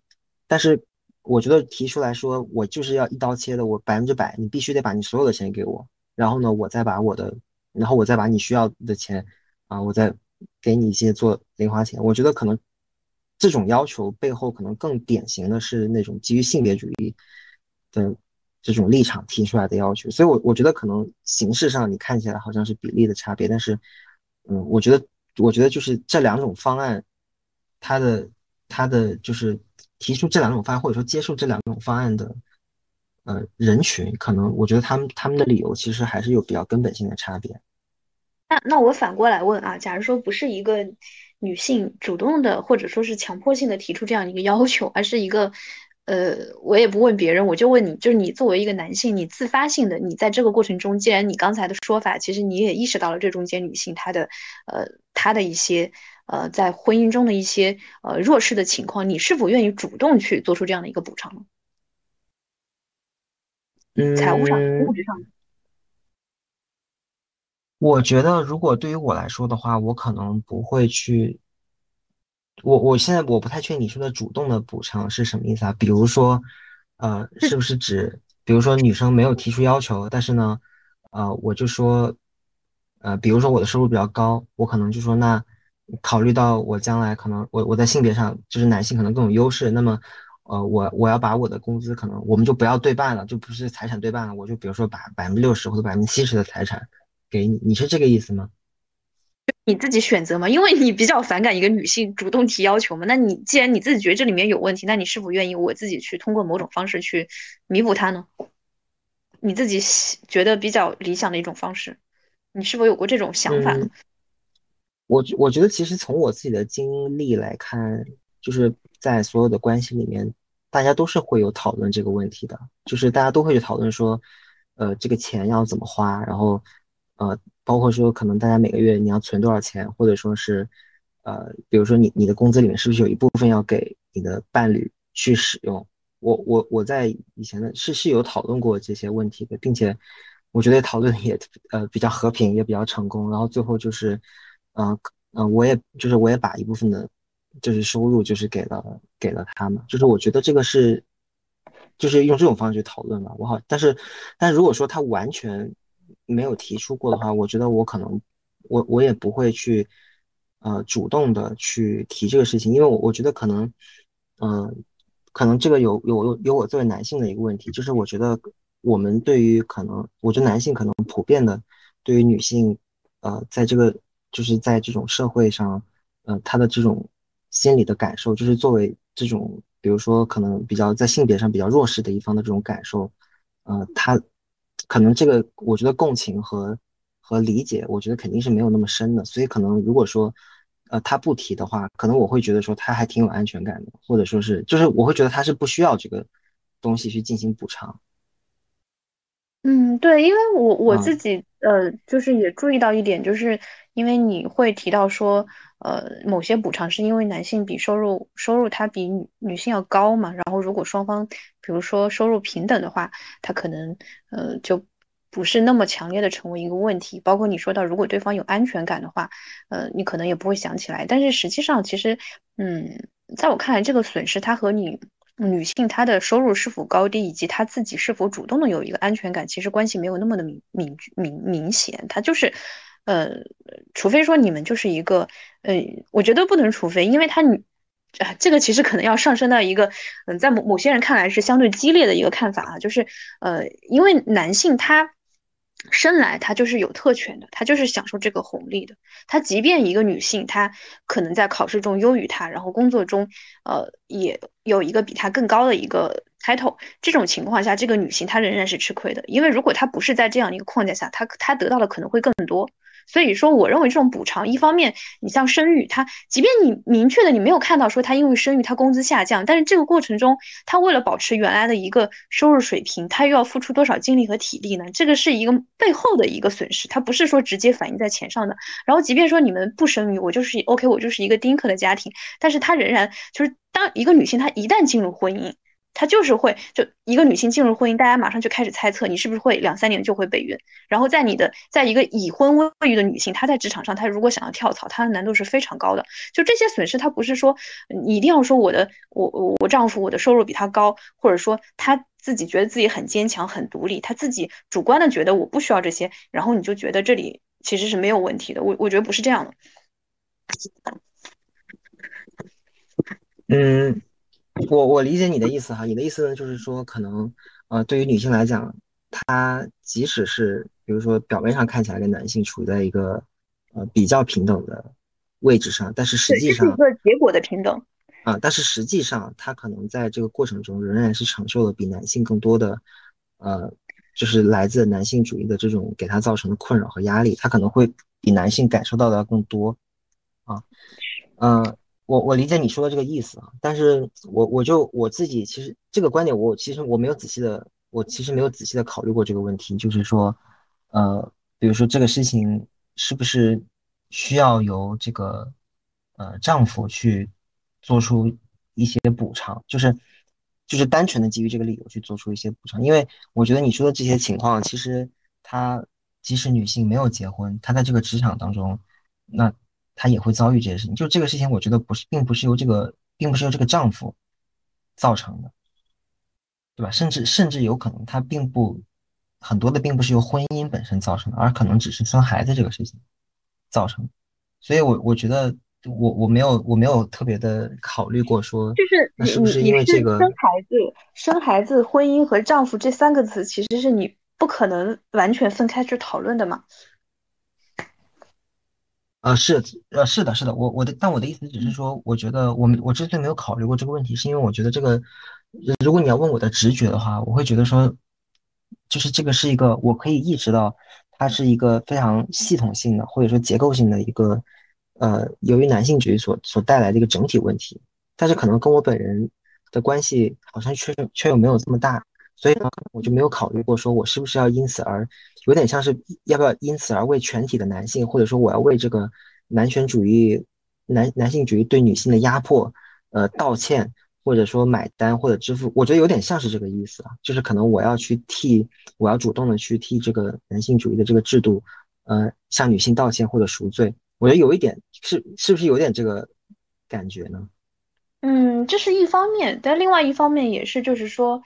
[SPEAKER 2] 但是我觉得提出来说我就是要一刀切的，我百分之百，你必须得把你所有的钱给我，然后呢，我再把我的，然后我再把你需要的钱，啊，我再给你一些做零花钱。我觉得可能这种要求背后可能更典型的是那种基于性别主义的。这种立场提出来的要求，所以，我我觉得可能形式上你看起来好像是比例的差别，但是，嗯，我觉得，我觉得就是这两种方案，它的它的就是提出这两种方案或者说接受这两种方案的，呃，人群，可能我觉得他们他们的理由其实还是有比较根本性的差别。
[SPEAKER 1] 那那我反过来问啊，假如说不是一个女性主动的或者说是强迫性的提出这样一个要求，而是一个。呃，我也不问别人，我就问你，就是你作为一个男性，你自发性的，你在这个过程中，既然你刚才的说法，其实你也意识到了这中间女性她的，呃，她的一些，呃，在婚姻中的一些，呃，弱势的情况，你是否愿意主动去做出这样的一个补偿呢？
[SPEAKER 2] 嗯，
[SPEAKER 1] 财务上、物质上。
[SPEAKER 2] 我觉得，如果对于我来说的话，我可能不会去。我我现在我不太确定你说的主动的补偿是什么意思啊？比如说，呃，是不是指，比如说女生没有提出要求，但是呢，呃，我就说，呃，比如说我的收入比较高，我可能就说，那考虑到我将来可能我我在性别上就是男性可能更有优势，那么，呃，我我要把我的工资可能我们就不要对半了，就不是财产对半了，我就比如说把百分之六十或者百分之七十的财产给你，你是这个意思吗？
[SPEAKER 1] 你自己选择嘛，因为你比较反感一个女性主动提要求嘛。那你既然你自己觉得这里面有问题，那你是否愿意我自己去通过某种方式去弥补它呢？你自己觉得比较理想的一种方式，你是否有过这种想法呢？
[SPEAKER 2] 我我觉得其实从我自己的经历来看，就是在所有的关系里面，大家都是会有讨论这个问题的，就是大家都会去讨论说，呃，这个钱要怎么花，然后，呃，包括说可能大家每个月你要存多少钱，或者说是，呃，比如说你你的工资里面是不是有一部分要给你的伴侣去使用？我我我在以前的是是有讨论过这些问题的，并且我觉得讨论也呃比较和平，也比较成功，然后最后就是。嗯嗯，我也就是我也把一部分的，就是收入就是给了给了他们，就是我觉得这个是，就是用这种方式去讨论吧。我好，但是但如果说他完全没有提出过的话，我觉得我可能我我也不会去呃主动的去提这个事情，因为我我觉得可能嗯可能这个有有有有我作为男性的一个问题，就是我觉得我们对于可能我觉得男性可能普遍的对于女性呃在这个。就是在这种社会上，呃，他的这种心理的感受，就是作为这种，比如说可能比较在性别上比较弱势的一方的这种感受，呃，他可能这个我觉得共情和和理解，我觉得肯定是没有那么深的。所以可能如果说，呃，他不提的话，可能我会觉得说他还挺有安全感的，或者说是就是我会觉得他是不需要这个东西去进行补偿。
[SPEAKER 1] 嗯，对，因为我我自己呃，就是也注意到一点，就是因为你会提到说，呃，某些补偿是因为男性比收入收入他比女女性要高嘛，然后如果双方比如说收入平等的话，他可能呃就不是那么强烈的成为一个问题。包括你说到，如果对方有安全感的话，呃，你可能也不会想起来。但是实际上，其实嗯，在我看来，这个损失它和你。女性她的收入是否高低，以及她自己是否主动的有一个安全感，其实关系没有那么的明明明明显。她就是，呃，除非说你们就是一个，嗯，我觉得不能除非，因为她女，啊，这个其实可能要上升到一个，嗯，在某某些人看来是相对激烈的一个看法啊，就是，呃，因为男性他。生来他就是有特权的，他就是享受这个红利的。他即便一个女性，她可能在考试中优于他，然后工作中，呃，也有一个比他更高的一个 title，这种情况下，这个女性她仍然是吃亏的，因为如果她不是在这样一个框架下，她她得到的可能会更多。所以说，我认为这种补偿，一方面，你像生育，他即便你明确的你没有看到说他因为生育他工资下降，但是这个过程中，他为了保持原来的一个收入水平，他又要付出多少精力和体力呢？这个是一个背后的一个损失，它不是说直接反映在钱上的。然后，即便说你们不生育，我就是 OK，我就是一个丁克的家庭，但是他仍然就是当一个女性，她一旦进入婚姻。她就是会，就一个女性进入婚姻，大家马上就开始猜测你是不是会两三年就会备孕。然后在你的，在一个已婚未育的女性，她在职场上，她如果想要跳槽，她的难度是非常高的。就这些损失，她不是说你一定要说我的，我我我丈夫我的收入比他高，或者说他自己觉得自己很坚强很独立，他自己主观的觉得我不需要这些，然后你就觉得这里其实是没有问题的。我我觉得不是这样的。
[SPEAKER 2] 嗯。我我理解你的意思哈，你的意思呢，就是说可能呃，对于女性来讲，她即使是比如说表面上看起来跟男性处在一个呃比较平等的位置上，但是实际上
[SPEAKER 1] 是一个结果的平等
[SPEAKER 2] 啊，但是实际上她可能在这个过程中仍然是承受了比男性更多的呃，就是来自男性主义的这种给她造成的困扰和压力，她可能会比男性感受到的要更多啊，嗯。我我理解你说的这个意思啊，但是我我就我自己其实这个观点，我其实我没有仔细的，我其实没有仔细的考虑过这个问题，就是说，呃，比如说这个事情是不是需要由这个呃丈夫去做出一些补偿，就是就是单纯的基于这个理由去做出一些补偿，因为我觉得你说的这些情况，其实她即使女性没有结婚，她在这个职场当中，那。她也会遭遇这些事情，就这个事情，我觉得不是，并不是由这个，并不是由这个丈夫造成的，对吧？甚至甚至有可能，她并不很多的，并不是由婚姻本身造成的，而可能只是生孩子这个事情造成。所以，我我觉得，我我没有我没有特别的考虑过说，
[SPEAKER 1] 就是
[SPEAKER 2] 那是不是因为这个
[SPEAKER 1] 生孩子、生孩子、婚姻和丈夫这三个词，其实是你不可能完全分开去讨论的嘛？
[SPEAKER 2] 呃，是，呃，是的，是的，我我的，但我的意思只是说，我觉得我们我之所以没有考虑过这个问题，是因为我觉得这个，如果你要问我的直觉的话，我会觉得说，就是这个是一个我可以意识到，它是一个非常系统性的或者说结构性的一个，呃，由于男性主义所所带来的一个整体问题，但是可能跟我本人的关系好像却却又没有这么大。所以呢，我就没有考虑过，说我是不是要因此而有点像是要不要因此而为全体的男性，或者说我要为这个男权主义、男男性主义对女性的压迫，呃，道歉，或者说买单或者支付，我觉得有点像是这个意思啊，就是可能我要去替，我要主动的去替这个男性主义的这个制度，呃，向女性道歉或者赎罪，我觉得有一点是是不是有点这个感觉呢？
[SPEAKER 1] 嗯，这是一方面，但另外一方面也是，就是说。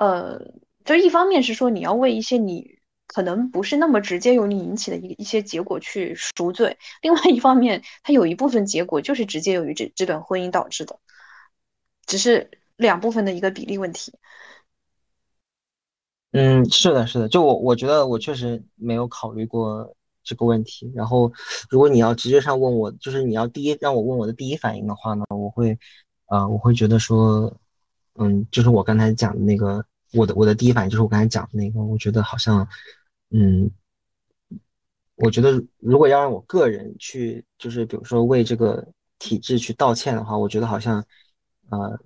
[SPEAKER 1] 呃，就一方面是说你要为一些你可能不是那么直接由你引起的一一些结果去赎罪，另外一方面，它有一部分结果就是直接由于这这段婚姻导致的，只是两部分的一个比例问题。
[SPEAKER 2] 嗯，是的，是的，就我我觉得我确实没有考虑过这个问题。然后，如果你要直接上问我，就是你要第一让我问我的第一反应的话呢，我会，啊，我会觉得说，嗯，就是我刚才讲的那个。我的我的第一反应就是我刚才讲的那个，我觉得好像，嗯，我觉得如果要让我个人去，就是比如说为这个体制去道歉的话，我觉得好像，呃，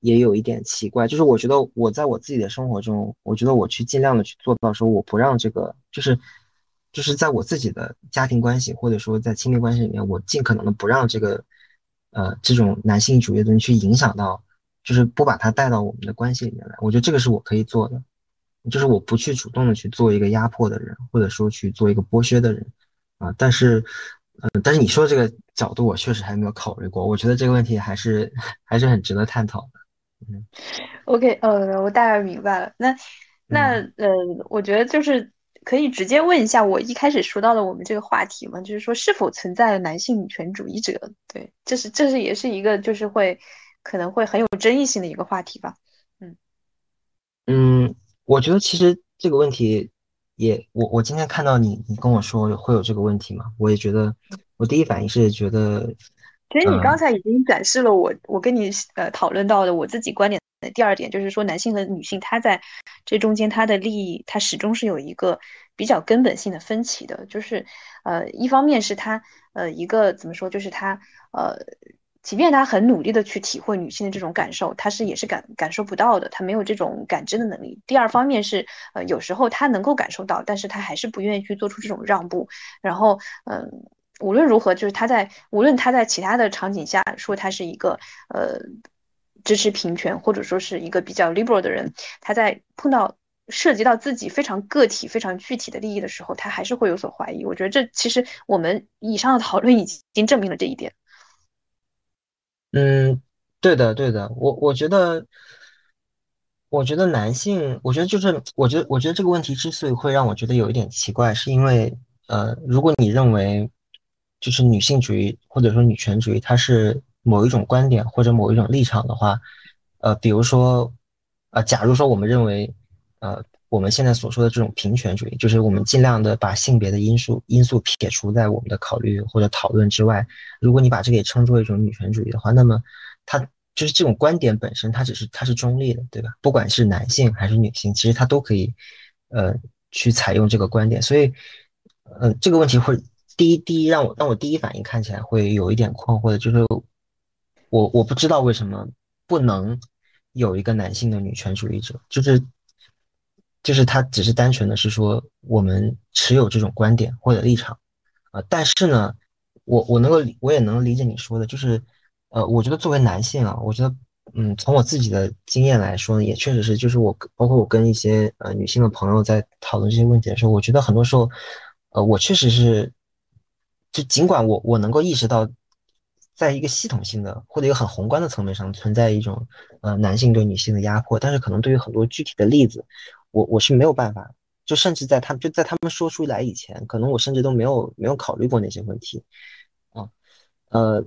[SPEAKER 2] 也有一点奇怪。就是我觉得我在我自己的生活中，我觉得我去尽量的去做到说，我不让这个，就是就是在我自己的家庭关系或者说在亲密关系里面，我尽可能的不让这个，呃，这种男性主义的东西去影响到。就是不把他带到我们的关系里面来，我觉得这个是我可以做的，就是我不去主动的去做一个压迫的人，或者说去做一个剥削的人，啊，但是，嗯，但是你说这个角度，我确实还没有考虑过，我觉得这个问题还是 还是很值得探讨的。嗯
[SPEAKER 1] ，OK，呃，我大概明白了。那那呃，我觉得就是可以直接问一下我一开始说到的我们这个话题嘛，就是说是否存在男性女权主义者？对，这是这是也是一个就是会。可能会很有争议性的一个话题吧，
[SPEAKER 2] 嗯嗯，我觉得其实这个问题也，我我今天看到你，你跟我说会有这个问题嘛，我也觉得，我第一反应是觉得，
[SPEAKER 1] 其实你刚才已经展示了我我跟你呃讨论到的我自己观点的第二点，就是说男性和女性他在这中间他的利益，他始终是有一个比较根本性的分歧的，就是呃一方面是他呃一个怎么说，就是他呃。即便他很努力的去体会女性的这种感受，他是也是感感受不到的，他没有这种感知的能力。第二方面是，呃，有时候他能够感受到，但是他还是不愿意去做出这种让步。然后，嗯，无论如何，就是他在无论他在其他的场景下说他是一个呃支持平权或者说是一个比较 liberal 的人，他在碰到涉及到自己非常个体、非常具体的利益的时候，他还是会有所怀疑。我觉得这其实我们以上的讨论已经证明了这一点。
[SPEAKER 2] 嗯，对的，对的，我我觉得，我觉得男性，我觉得就是，我觉得，我觉得这个问题之所以会让我觉得有一点奇怪，是因为，呃，如果你认为，就是女性主义或者说女权主义，它是某一种观点或者某一种立场的话，呃，比如说，呃，假如说我们认为，呃。我们现在所说的这种平权主义，就是我们尽量的把性别的因素因素撇除在我们的考虑或者讨论之外。如果你把这个也称作一种女权主义的话，那么它就是这种观点本身，它只是它是中立的，对吧？不管是男性还是女性，其实它都可以呃去采用这个观点。所以，呃，这个问题会第一第一让我让我第一反应看起来会有一点困惑的，就是我我不知道为什么不能有一个男性的女权主义者，就是。就是他只是单纯的是说我们持有这种观点或者立场，啊，但是呢，我我能够我也能理解你说的，就是，呃，我觉得作为男性啊，我觉得，嗯，从我自己的经验来说呢，也确实是，就是我包括我跟一些呃女性的朋友在讨论这些问题的时候，我觉得很多时候，呃，我确实是，就尽管我我能够意识到，在一个系统性的或者一个很宏观的层面上存在一种呃男性对女性的压迫，但是可能对于很多具体的例子。我我是没有办法，就甚至在他们就在他们说出来以前，可能我甚至都没有没有考虑过那些问题，啊，呃，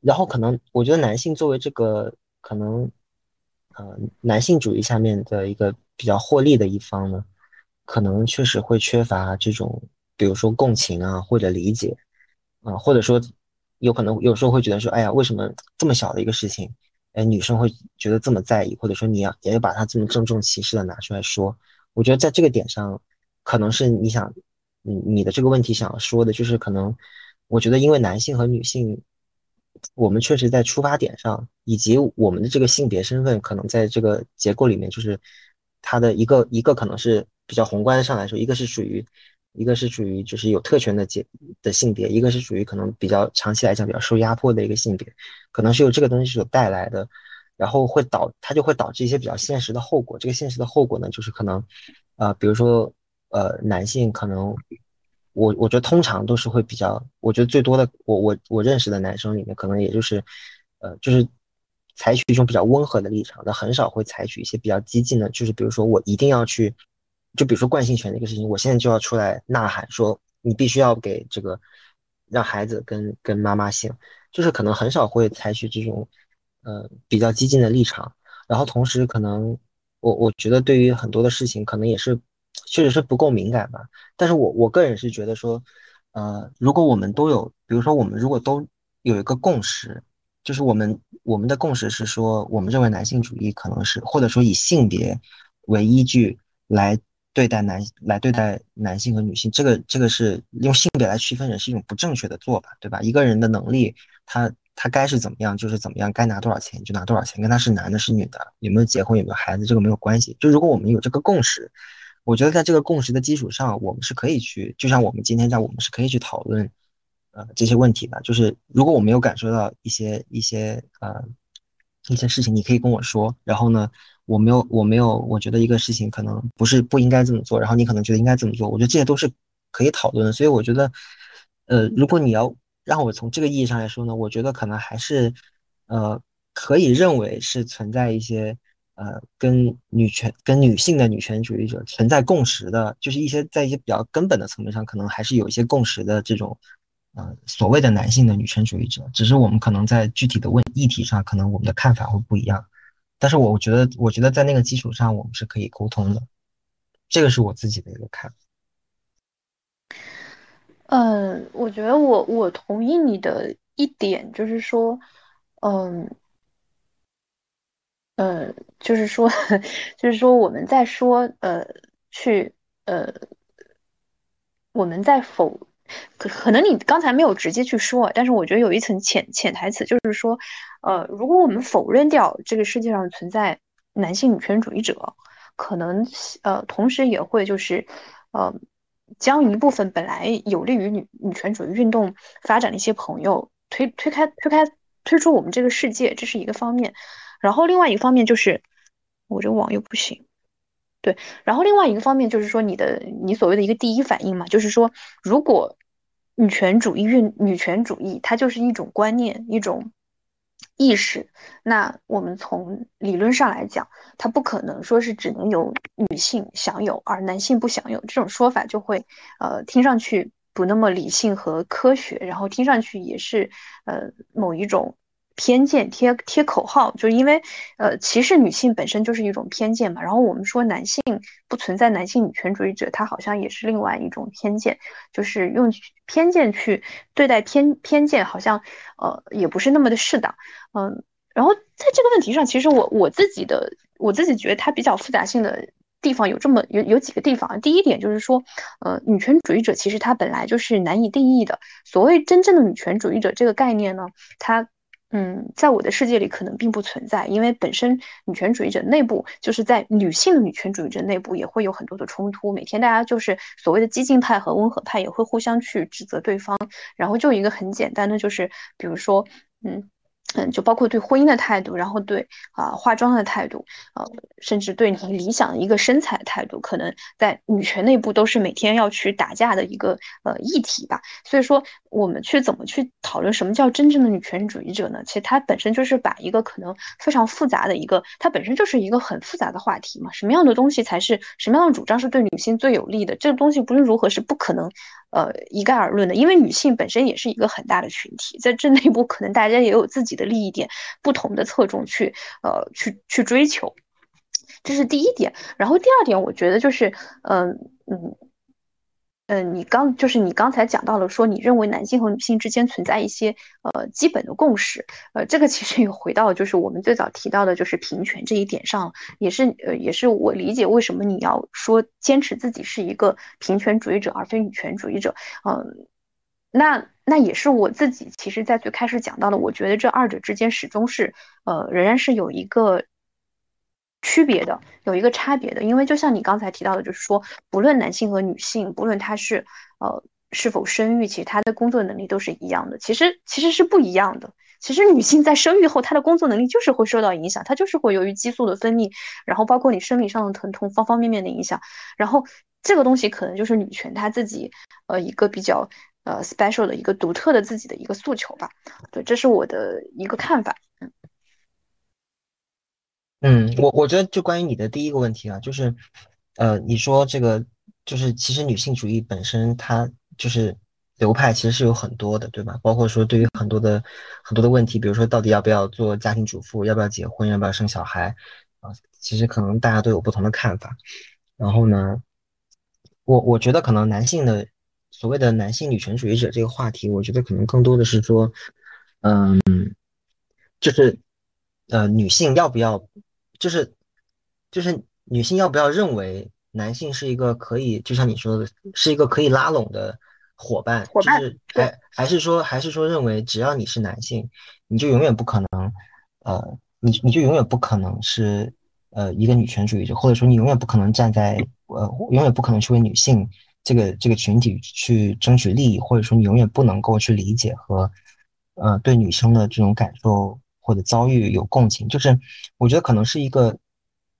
[SPEAKER 2] 然后可能我觉得男性作为这个可能，呃，男性主义下面的一个比较获利的一方呢，可能确实会缺乏这种，比如说共情啊或者理解，啊，或者说有可能有时候会觉得说，哎呀，为什么这么小的一个事情，哎，女生会觉得这么在意，或者说你要也要把它这么郑重其事的拿出来说，我觉得在这个点上，可能是你想，你你的这个问题想要说的，就是可能，我觉得因为男性和女性，我们确实在出发点上，以及我们的这个性别身份，可能在这个结构里面，就是它的一个一个可能是比较宏观上来说，一个是属于。一个是属于就是有特权的阶的性别，一个是属于可能比较长期来讲比较受压迫的一个性别，可能是由这个东西所带来的，然后会导它就会导致一些比较现实的后果。这个现实的后果呢，就是可能，呃，比如说，呃，男性可能，我我觉得通常都是会比较，我觉得最多的，我我我认识的男生里面，可能也就是，呃，就是采取一种比较温和的立场，但很少会采取一些比较激进的，就是比如说我一定要去。就比如说惯性权这个事情，我现在就要出来呐喊说，你必须要给这个让孩子跟跟妈妈姓，就是可能很少会采取这种呃比较激进的立场。然后同时可能我我觉得对于很多的事情可能也是确实是不够敏感吧。但是我我个人是觉得说，呃，如果我们都有，比如说我们如果都有一个共识，就是我们我们的共识是说，我们认为男性主义可能是或者说以性别为依据来。对待男来对待男性和女性，这个这个是用性别来区分人是一种不正确的做法，对吧？一个人的能力，他他该是怎么样就是怎么样，该拿多少钱就拿多少钱，跟他是男的是女的，有没有结婚有没有孩子，这个没有关系。就如果我们有这个共识，我觉得在这个共识的基础上，我们是可以去，就像我们今天这样，我们是可以去讨论呃这些问题的。就是如果我没有感受到一些一些呃一些事情，你可以跟我说，然后呢？我没有，我没有，我觉得一个事情可能不是不应该这么做，然后你可能觉得应该这么做，我觉得这些都是可以讨论的。所以我觉得，呃，如果你要让我从这个意义上来说呢，我觉得可能还是，呃，可以认为是存在一些，呃，跟女权、跟女性的女权主义者存在共识的，就是一些在一些比较根本的层面上，可能还是有一些共识的这种，呃，所谓的男性的女权主义者，只是我们可能在具体的问议题上，可能我们的看法会不一样。但是我觉得，我觉得在那个基础上，我们是可以沟通的，这个是我自己的一个看法。
[SPEAKER 1] 嗯，我觉得我我同意你的一点，就是说，嗯，呃，就是说，就是说我们在说，呃，去，呃，我们在否。可可能你刚才没有直接去说，但是我觉得有一层潜潜台词，就是说，呃，如果我们否认掉这个世界上存在男性女权主义者，可能呃，同时也会就是，呃，将一部分本来有利于女女权主义运动发展的一些朋友推推开推开推出我们这个世界，这是一个方面。然后另外一个方面就是，我这网又不行。对，然后另外一个方面就是说，你的你所谓的一个第一反应嘛，就是说，如果女权主义运女权主义它就是一种观念，一种意识，那我们从理论上来讲，它不可能说是只能由女性享有，而男性不享有，这种说法就会呃听上去不那么理性和科学，然后听上去也是呃某一种。偏见贴贴口号，就因为，呃，歧视女性本身就是一种偏见嘛。然后我们说男性不存在男性女权主义者，他好像也是另外一种偏见，就是用偏见去对待偏偏见，好像呃也不是那么的适当。嗯，然后在这个问题上，其实我我自己的我自己觉得它比较复杂性的地方有这么有有几个地方。第一点就是说，呃，女权主义者其实它本来就是难以定义的。所谓真正的女权主义者这个概念呢，它。嗯，在我的世界里可能并不存在，因为本身女权主义者内部就是在女性女权主义者内部也会有很多的冲突，每天大家就是所谓的激进派和温和派也会互相去指责对方，然后就一个很简单的就是，比如说，嗯。嗯，就包括对婚姻的态度，然后对啊化妆的态度，呃，甚至对你理想的一个身材的态度，可能在女权内部都是每天要去打架的一个呃议题吧。所以说，我们去怎么去讨论什么叫真正的女权主义者呢？其实它本身就是把一个可能非常复杂的一个，它本身就是一个很复杂的话题嘛。什么样的东西才是什么样的主张是对女性最有利的？这个东西不论如何是不可能。呃，一概而论的，因为女性本身也是一个很大的群体，在这内部可能大家也有自己的利益点，不同的侧重去呃去去追求，这是第一点。然后第二点，我觉得就是，嗯嗯嗯，你刚就是你刚才讲到了说，你认为男性和女性之间存在一些呃基本的共识，呃，这个其实也回到就是我们最早提到的就是平权这一点上，也是呃也是我理解为什么你要说坚持自己是一个平权主义者而非女权主义者，嗯，那那也是我自己其实在最开始讲到的，我觉得这二者之间始终是呃仍然是有一个。区别的有一个差别的，因为就像你刚才提到的，就是说，不论男性和女性，不论他是呃是否生育，其实他的工作能力都是一样的。其实其实是不一样的。其实女性在生育后，她的工作能力就是会受到影响，她就是会由于激素的分泌，然后包括你生理上的疼痛，方方面面的影响。然后这个东西可能就是女权她自己呃一个比较呃 special 的一个独特的自己的一个诉求吧。对，这是我的一个看法。嗯。
[SPEAKER 2] 嗯，我我觉得就关于你的第一个问题啊，就是，呃，你说这个就是其实女性主义本身它就是流派其实是有很多的，对吧？包括说对于很多的很多的问题，比如说到底要不要做家庭主妇，要不要结婚，要不要生小孩啊，其实可能大家都有不同的看法。然后呢，我我觉得可能男性的所谓的男性女权主义者这个话题，我觉得可能更多的是说，嗯，就是呃，女性要不要？就是就是女性要不要认为男性是一个可以，就像你说的，是一个可以拉拢的伙伴？
[SPEAKER 1] 伙伴，
[SPEAKER 2] 就是还还是说还是说认为只要你是男性，你就永远不可能，呃，你你就永远不可能是呃一个女权主义者，或者说你永远不可能站在呃永远不可能去为女性这个这个群体去争取利益，或者说你永远不能够去理解和呃对女生的这种感受。或者遭遇有共情，就是我觉得可能是一个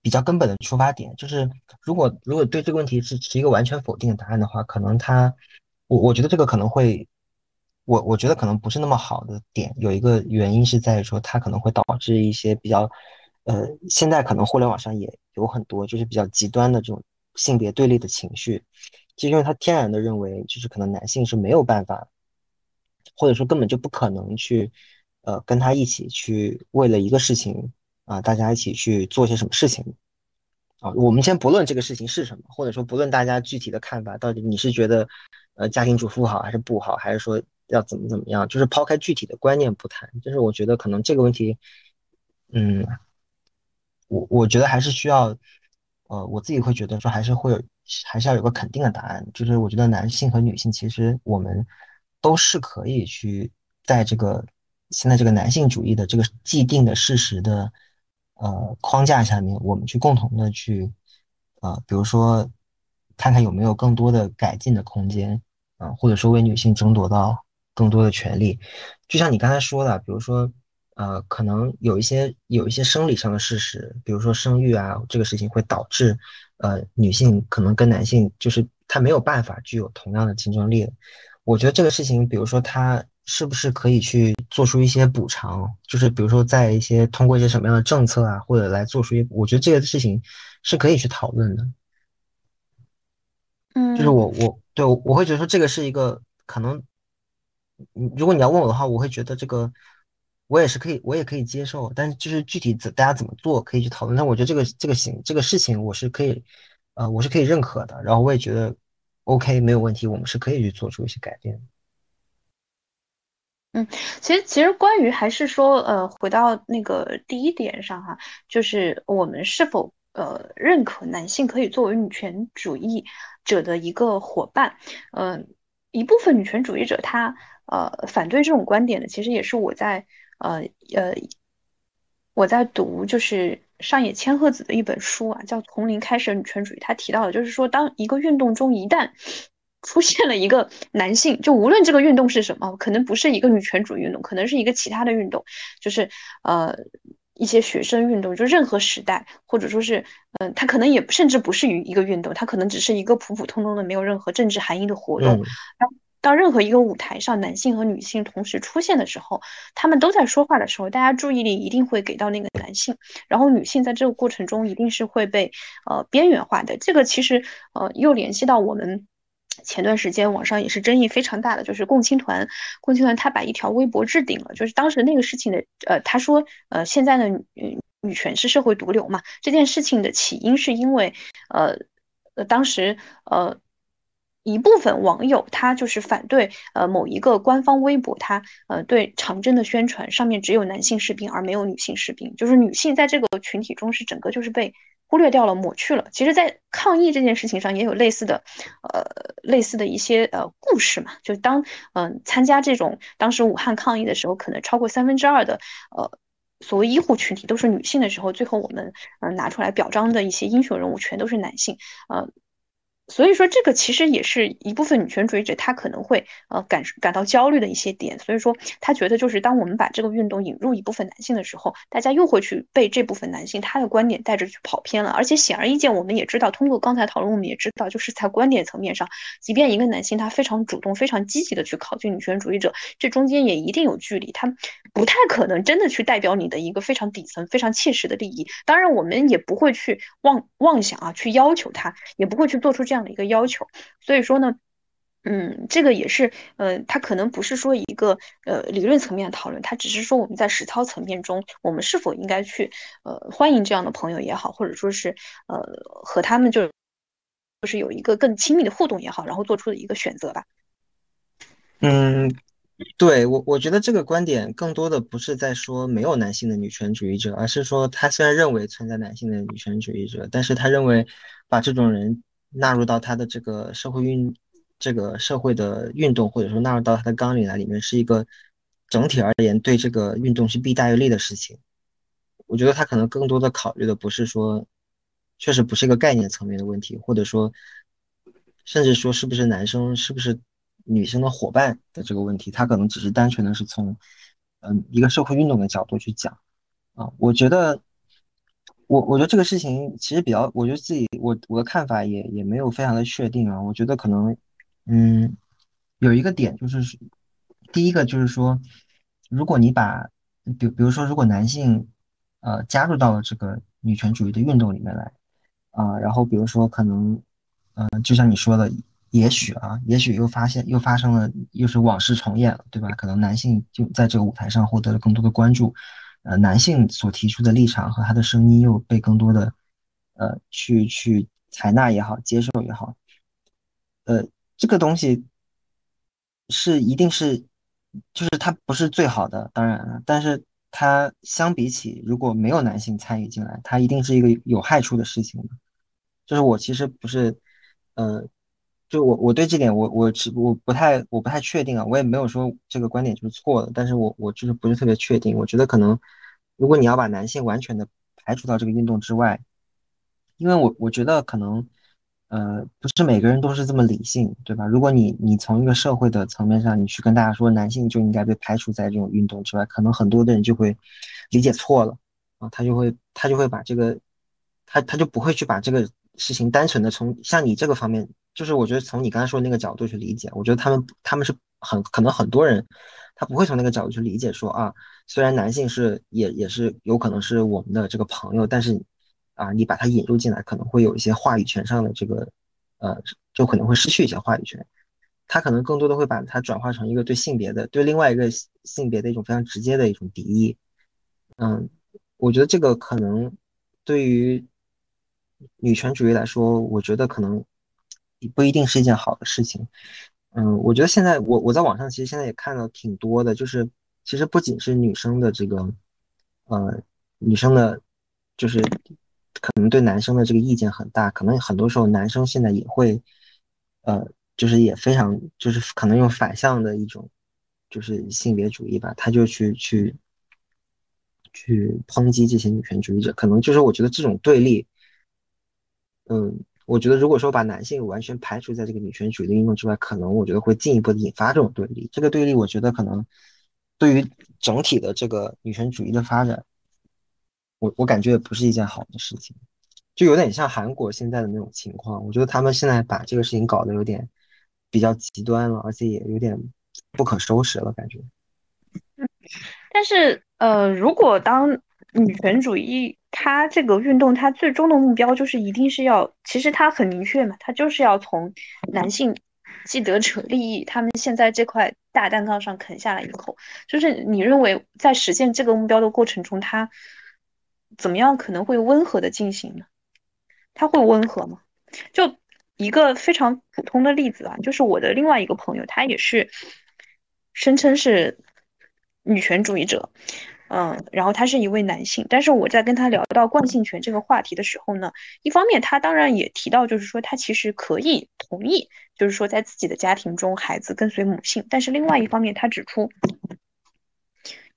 [SPEAKER 2] 比较根本的出发点。就是如果如果对这个问题是持一个完全否定的答案的话，可能他，我我觉得这个可能会，我我觉得可能不是那么好的点。有一个原因是在于说，它可能会导致一些比较，呃，现在可能互联网上也有很多就是比较极端的这种性别对立的情绪，就因为他天然的认为，就是可能男性是没有办法，或者说根本就不可能去。呃，跟他一起去为了一个事情啊，大家一起去做些什么事情啊？我们先不论这个事情是什么，或者说不论大家具体的看法，到底你是觉得呃家庭主妇好还是不好，还是说要怎么怎么样？就是抛开具体的观念不谈，就是我觉得可能这个问题，嗯，我我觉得还是需要，呃，我自己会觉得说还是会有，还是要有个肯定的答案。就是我觉得男性和女性其实我们都是可以去在这个。现在这个男性主义的这个既定的事实的呃框架下面，我们去共同的去呃，比如说看看有没有更多的改进的空间啊，或者说为女性争夺到更多的权利。就像你刚才说的，比如说呃，可能有一些有一些生理上的事实，比如说生育啊这个事情会导致呃女性可能跟男性就是她没有办法具有同样的竞争力。我觉得这个事情，比如说她。是不是可以去做出一些补偿？就是比如说，在一些通过一些什么样的政策啊，或者来做出一，我觉得这个事情是可以去讨论的。
[SPEAKER 1] 嗯，
[SPEAKER 2] 就是我我对我我会觉得说这个是一个可能，如果你要问我的话，我会觉得这个我也是可以，我也可以接受。但是就是具体怎大家怎么做，可以去讨论。但我觉得这个这个行这个事情我是可以，呃，我是可以认可的。然后我也觉得 OK 没有问题，我们是可以去做出一些改变。
[SPEAKER 1] 嗯，其实其实关于还是说，呃，回到那个第一点上哈，就是我们是否呃认可男性可以作为女权主义者的一个伙伴？嗯，一部分女权主义者他呃反对这种观点的，其实也是我在呃呃我在读就是上野千鹤子的一本书啊，叫《从零开始的女权主义》，他提到的就是说，当一个运动中一旦出现了一个男性，就无论这个运动是什么，可能不是一个女权主义运动，可能是一个其他的运动，就是呃一些学生运动，就任何时代，或者说是嗯，它可能也甚至不是于一个运动，它可能只是一个普普通通的没有任何政治含义的活动。当当任何一个舞台上男性和女性同时出现的时候，他们都在说话的时候，大家注意力一定会给到那个男性，然后女性在这个过程中一定是会被呃边缘化的。这个其实呃又联系到我们。前段时间网上也是争议非常大的，就是共青团，共青团他把一条微博置顶了，就是当时那个事情的，呃，他说，呃，现在的女女权是社会毒瘤嘛？这件事情的起因是因为，呃，呃，当时，呃，一部分网友他就是反对呃某一个官方微博，他呃对长征的宣传上面只有男性士兵而没有女性士兵，就是女性在这个群体中是整个就是被忽略掉了、抹去了。其实，在抗疫这件事情上也有类似的呃类似的一些呃故事嘛，就当嗯参加这种当时武汉抗疫的时候，可能超过三分之二的呃所谓医护群体都是女性的时候，最后我们嗯拿出来表彰的一些英雄人物全都是男性，呃。所以说，这个其实也是一部分女权主义者他可能会呃感感到焦虑的一些点。所以说，他觉得就是当我们把这个运动引入一部分男性的时候，大家又会去被这部分男性他的观点带着去跑偏了。而且显而易见，我们也知道，通过刚才讨论，我们也知道，就是在观点层面上，即便一个男性他非常主动、非常积极的去靠近女权主义者，这中间也一定有距离，他不太可能真的去代表你的一个非常底层、非常切实的利益。当然，我们也不会去妄妄想啊，去要求他，也不会去做出这样。的一个要求，所以说呢，嗯，这个也是，嗯，它可能不是说一个呃理论层面的讨论，它只是说我们在实操层面中，我们是否应该去呃欢迎这样的朋友也好，或者说是呃和他们就就是有一个更亲密的互动也好，然后做出的一个选择吧。
[SPEAKER 2] 嗯。对我，我觉得这个观点更多的不是在说没有男性的女权主义者，而是说他虽然认为存在男性的女权主义者，但是他认为把这种人纳入到他的这个社会运，这个社会的运动，或者说纳入到他的纲领来里面，是一个整体而言对这个运动是弊大于利的事情。我觉得他可能更多的考虑的不是说，确实不是一个概念层面的问题，或者说，甚至说是不是男生是不是。女生的伙伴的这个问题，他可能只是单纯的是从，嗯，一个社会运动的角度去讲，啊，我觉得，我我觉得这个事情其实比较，我觉得自己我我的看法也也没有非常的确定啊，我觉得可能，嗯，有一个点就是，第一个就是说，如果你把，比比如说如果男性，呃，加入到了这个女权主义的运动里面来，啊，然后比如说可能，嗯，就像你说的。也许啊，也许又发现又发生了，又是往事重演了，对吧？可能男性就在这个舞台上获得了更多的关注，呃，男性所提出的立场和他的声音又被更多的，呃，去去采纳也好，接受也好，呃，这个东西是一定是，就是它不是最好的，当然了，但是它相比起如果没有男性参与进来，它一定是一个有害处的事情。就是我其实不是，呃。就我我对这点我我只我不太我不太确定啊，我也没有说这个观点就是错的，但是我我就是不是特别确定。我觉得可能，如果你要把男性完全的排除到这个运动之外，因为我我觉得可能，呃，不是每个人都是这么理性，对吧？如果你你从一个社会的层面上，你去跟大家说男性就应该被排除在这种运动之外，可能很多的人就会理解错了啊，他就会他就会把这个，他他就不会去把这个事情单纯的从像你这个方面。就是我觉得从你刚才说的那个角度去理解，我觉得他们他们是很可能很多人，他不会从那个角度去理解说啊，虽然男性是也也是有可能是我们的这个朋友，但是啊，你把他引入进来，可能会有一些话语权上的这个呃，就可能会失去一些话语权。他可能更多的会把它转化成一个对性别的对另外一个性别的一种非常直接的一种敌意。嗯，我觉得这个可能对于女权主义来说，我觉得可能。不一定是一件好的事情，嗯，我觉得现在我我在网上其实现在也看到挺多的，就是其实不仅是女生的这个，呃，女生的，就是可能对男生的这个意见很大，可能很多时候男生现在也会，呃，就是也非常就是可能用反向的一种，就是性别主义吧，他就去去去抨击这些女权主义者，可能就是我觉得这种对立，嗯。我觉得，如果说把男性完全排除在这个女权主义的运动之外，可能我觉得会进一步的引发这种对立。这个对立，我觉得可能对于整体的这个女权主义的发展，我我感觉也不是一件好的事情。就有点像韩国现在的那种情况，我觉得他们现在把这个事情搞得有点比较极端了，而且也有点不可收拾了，感觉。
[SPEAKER 1] 但是，呃，如果当女权主义，它这个运动，它最终的目标就是一定是要，其实它很明确嘛，它就是要从男性既得者利益，他们现在这块大蛋糕上啃下来以后，就是你认为在实现这个目标的过程中，它怎么样可能会温和的进行呢？它会温和吗？就一个非常普通的例子啊，就是我的另外一个朋友，他也是声称是女权主义者。嗯，然后他是一位男性，但是我在跟他聊到惯性权这个话题的时候呢，一方面他当然也提到，就是说他其实可以同意，就是说在自己的家庭中孩子跟随母性，但是另外一方面他指出，